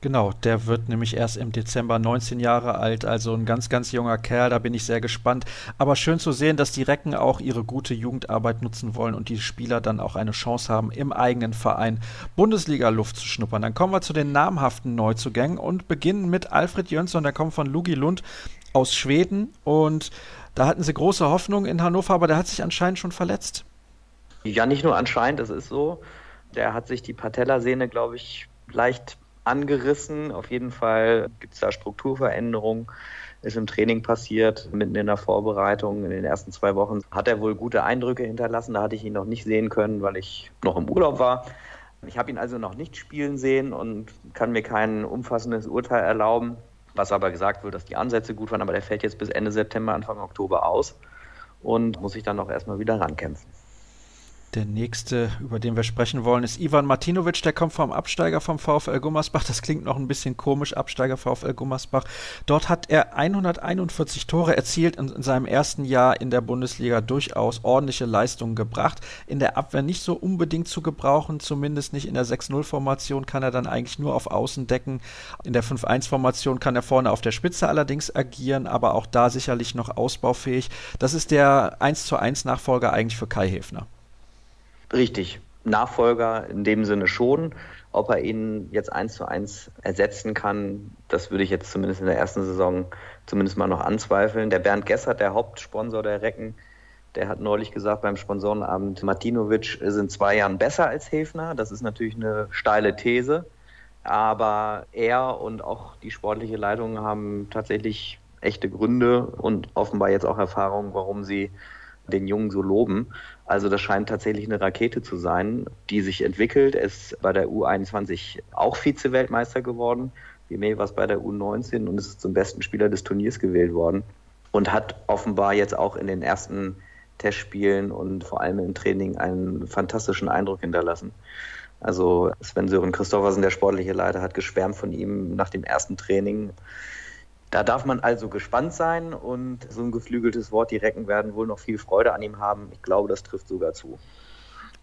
Genau, der wird nämlich erst im Dezember 19 Jahre alt, also ein ganz, ganz junger Kerl, da bin ich sehr gespannt. Aber schön zu sehen, dass die Recken auch ihre gute Jugendarbeit nutzen wollen und die Spieler dann auch eine Chance haben, im eigenen Verein Bundesliga-Luft zu schnuppern. Dann kommen wir zu den namhaften Neuzugängen und beginnen mit Alfred Jönsson, der kommt von Lugi Lund aus Schweden und da hatten sie große Hoffnung in Hannover, aber der hat sich anscheinend schon verletzt. Ja, nicht nur anscheinend, das ist so. Der hat sich die Patellasehne, glaube ich, leicht angerissen. Auf jeden Fall gibt es da Strukturveränderungen. Ist im Training passiert, mitten in der Vorbereitung. In den ersten zwei Wochen hat er wohl gute Eindrücke hinterlassen. Da hatte ich ihn noch nicht sehen können, weil ich noch im Urlaub war. Ich habe ihn also noch nicht spielen sehen und kann mir kein umfassendes Urteil erlauben. Was aber gesagt wird, dass die Ansätze gut waren, aber der fällt jetzt bis Ende September, Anfang Oktober aus und muss sich dann auch erstmal wieder rankämpfen. Der nächste, über den wir sprechen wollen, ist Ivan Martinovic. Der kommt vom Absteiger vom VfL Gummersbach. Das klingt noch ein bisschen komisch, Absteiger VfL Gummersbach. Dort hat er 141 Tore erzielt und in seinem ersten Jahr in der Bundesliga durchaus ordentliche Leistungen gebracht. In der Abwehr nicht so unbedingt zu gebrauchen, zumindest nicht in der 6-0-Formation kann er dann eigentlich nur auf Außen decken. In der 5-1-Formation kann er vorne auf der Spitze allerdings agieren, aber auch da sicherlich noch ausbaufähig. Das ist der 1 zu 1 Nachfolger eigentlich für Kai Häfner. Richtig. Nachfolger in dem Sinne schon. Ob er ihn jetzt eins zu eins ersetzen kann, das würde ich jetzt zumindest in der ersten Saison zumindest mal noch anzweifeln. Der Bernd Gessert, der Hauptsponsor der Recken, der hat neulich gesagt beim Sponsorenabend, Martinovic ist in zwei Jahren besser als Hefner. Das ist natürlich eine steile These. Aber er und auch die sportliche Leitung haben tatsächlich echte Gründe und offenbar jetzt auch Erfahrungen, warum sie den Jungen so loben. Also das scheint tatsächlich eine Rakete zu sein, die sich entwickelt. Er ist bei der U21 auch Vize-Weltmeister geworden. Wie war es bei der U19 und ist zum besten Spieler des Turniers gewählt worden. Und hat offenbar jetzt auch in den ersten Testspielen und vor allem im Training einen fantastischen Eindruck hinterlassen. Also Sven Sören Christoffersen, der sportliche Leiter, hat geschwärmt von ihm nach dem ersten Training. Da darf man also gespannt sein und so ein geflügeltes Wort, die Recken werden wohl noch viel Freude an ihm haben. Ich glaube, das trifft sogar zu.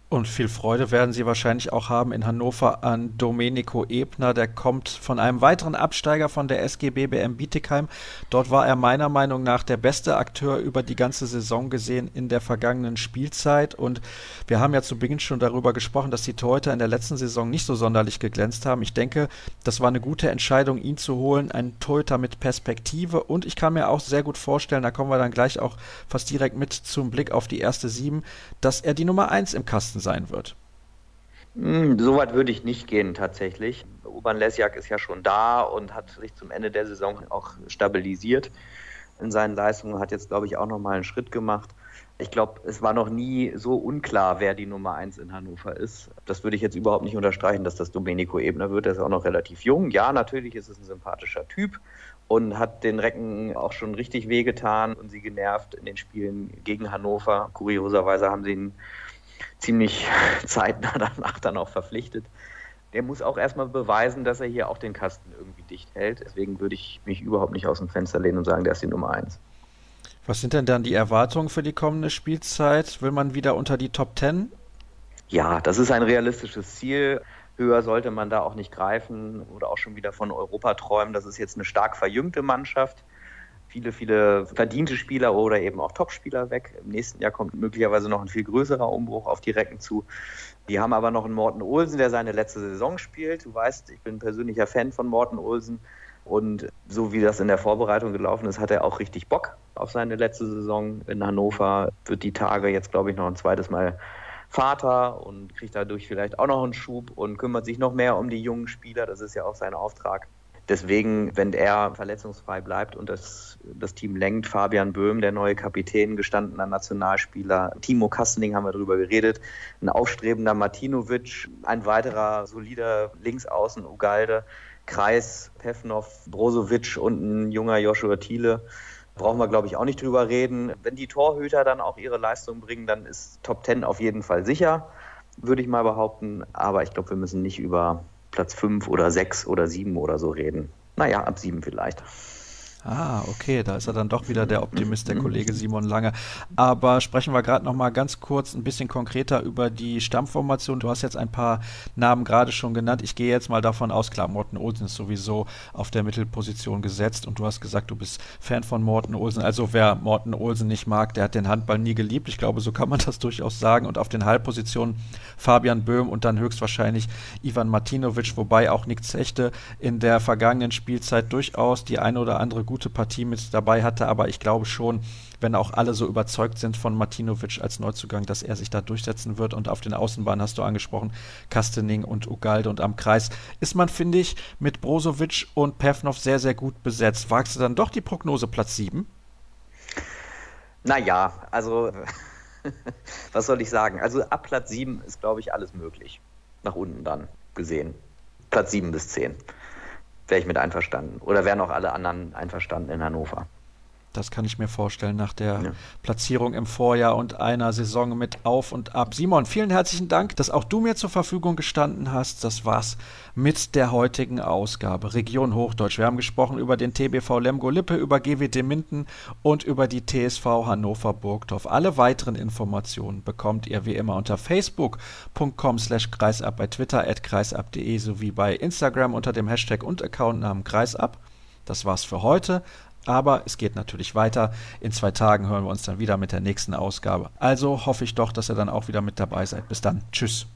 Und viel Freude werden Sie wahrscheinlich auch haben in Hannover an Domenico Ebner. Der kommt von einem weiteren Absteiger von der SGB BM Bietigheim. Dort war er meiner Meinung nach der beste Akteur über die ganze Saison gesehen in der vergangenen Spielzeit. Und wir haben ja zu Beginn schon darüber gesprochen, dass die Torhüter in der letzten Saison nicht so sonderlich geglänzt haben. Ich denke, das war eine gute Entscheidung, ihn zu holen. Ein Torhüter mit Perspektive. Und ich kann mir auch sehr gut vorstellen, da kommen wir dann gleich auch fast direkt mit zum Blick auf die erste Sieben, dass er die Nummer eins im Kasten sein wird. Hm, so weit würde ich nicht gehen tatsächlich. Urban Lesjak ist ja schon da und hat sich zum Ende der Saison auch stabilisiert in seinen Leistungen, hat jetzt, glaube ich, auch nochmal einen Schritt gemacht. Ich glaube, es war noch nie so unklar, wer die Nummer eins in Hannover ist. Das würde ich jetzt überhaupt nicht unterstreichen, dass das Domenico Ebner wird. Er ist auch noch relativ jung. Ja, natürlich ist es ein sympathischer Typ und hat den Recken auch schon richtig wehgetan und sie genervt in den Spielen gegen Hannover. Kurioserweise haben sie ihn ziemlich zeitnah danach dann auch verpflichtet. Der muss auch erstmal beweisen, dass er hier auch den Kasten irgendwie dicht hält. Deswegen würde ich mich überhaupt nicht aus dem Fenster lehnen und sagen, der ist die Nummer eins. Was sind denn dann die Erwartungen für die kommende Spielzeit? Will man wieder unter die Top Ten? Ja, das ist ein realistisches Ziel. Höher sollte man da auch nicht greifen oder auch schon wieder von Europa träumen. Das ist jetzt eine stark verjüngte Mannschaft viele, viele verdiente Spieler oder eben auch Topspieler weg. Im nächsten Jahr kommt möglicherweise noch ein viel größerer Umbruch auf die Recken zu. Die haben aber noch einen Morten Olsen, der seine letzte Saison spielt. Du weißt, ich bin persönlicher Fan von Morten Olsen. Und so wie das in der Vorbereitung gelaufen ist, hat er auch richtig Bock auf seine letzte Saison in Hannover. Wird die Tage jetzt, glaube ich, noch ein zweites Mal Vater und kriegt dadurch vielleicht auch noch einen Schub und kümmert sich noch mehr um die jungen Spieler. Das ist ja auch sein Auftrag. Deswegen, wenn er verletzungsfrei bleibt und das, das Team lenkt, Fabian Böhm, der neue Kapitän, gestandener Nationalspieler, Timo Kastening haben wir darüber geredet, ein aufstrebender Martinovic, ein weiterer solider Linksaußen Ugalde, Kreis, Pevnov, Brozovic und ein junger Joshua Thiele. Brauchen wir, glaube ich, auch nicht drüber reden. Wenn die Torhüter dann auch ihre Leistung bringen, dann ist Top Ten auf jeden Fall sicher, würde ich mal behaupten. Aber ich glaube, wir müssen nicht über Platz 5 oder 6 oder 7 oder so reden. Naja, ab 7 vielleicht. Ah, okay, da ist er dann doch wieder der Optimist, der Kollege Simon Lange. Aber sprechen wir gerade noch mal ganz kurz ein bisschen konkreter über die Stammformation. Du hast jetzt ein paar Namen gerade schon genannt. Ich gehe jetzt mal davon aus, klar, Morten Olsen ist sowieso auf der Mittelposition gesetzt und du hast gesagt, du bist Fan von Morten Olsen. Also wer Morten Olsen nicht mag, der hat den Handball nie geliebt. Ich glaube, so kann man das durchaus sagen. Und auf den Halbpositionen Fabian Böhm und dann höchstwahrscheinlich Ivan Martinovic, wobei auch Nick Zechte in der vergangenen Spielzeit durchaus die eine oder andere gute gute Partie mit dabei hatte, aber ich glaube schon, wenn auch alle so überzeugt sind von Martinovic als Neuzugang, dass er sich da durchsetzen wird. Und auf den Außenbahnen hast du angesprochen, Kastening und Ugalde und am Kreis ist man, finde ich, mit Brozovic und Pevnov sehr, sehr gut besetzt. Wagst du dann doch die Prognose Platz 7? Naja, also was soll ich sagen? Also ab Platz 7 ist, glaube ich, alles möglich. Nach unten dann gesehen. Platz 7 bis 10 wäre ich mit einverstanden. Oder wären auch alle anderen einverstanden in Hannover. Das kann ich mir vorstellen nach der ja. Platzierung im Vorjahr und einer Saison mit Auf und Ab. Simon, vielen herzlichen Dank, dass auch du mir zur Verfügung gestanden hast. Das war's mit der heutigen Ausgabe Region Hochdeutsch. Wir haben gesprochen über den TBV Lemgo Lippe, über GWD Minden und über die TSV Hannover Burgdorf. Alle weiteren Informationen bekommt ihr wie immer unter facebook.com slash kreisab, bei Twitter at kreisab.de sowie bei Instagram unter dem Hashtag und Accountnamen kreisab. Das war's für heute. Aber es geht natürlich weiter. In zwei Tagen hören wir uns dann wieder mit der nächsten Ausgabe. Also hoffe ich doch, dass ihr dann auch wieder mit dabei seid. Bis dann. Tschüss.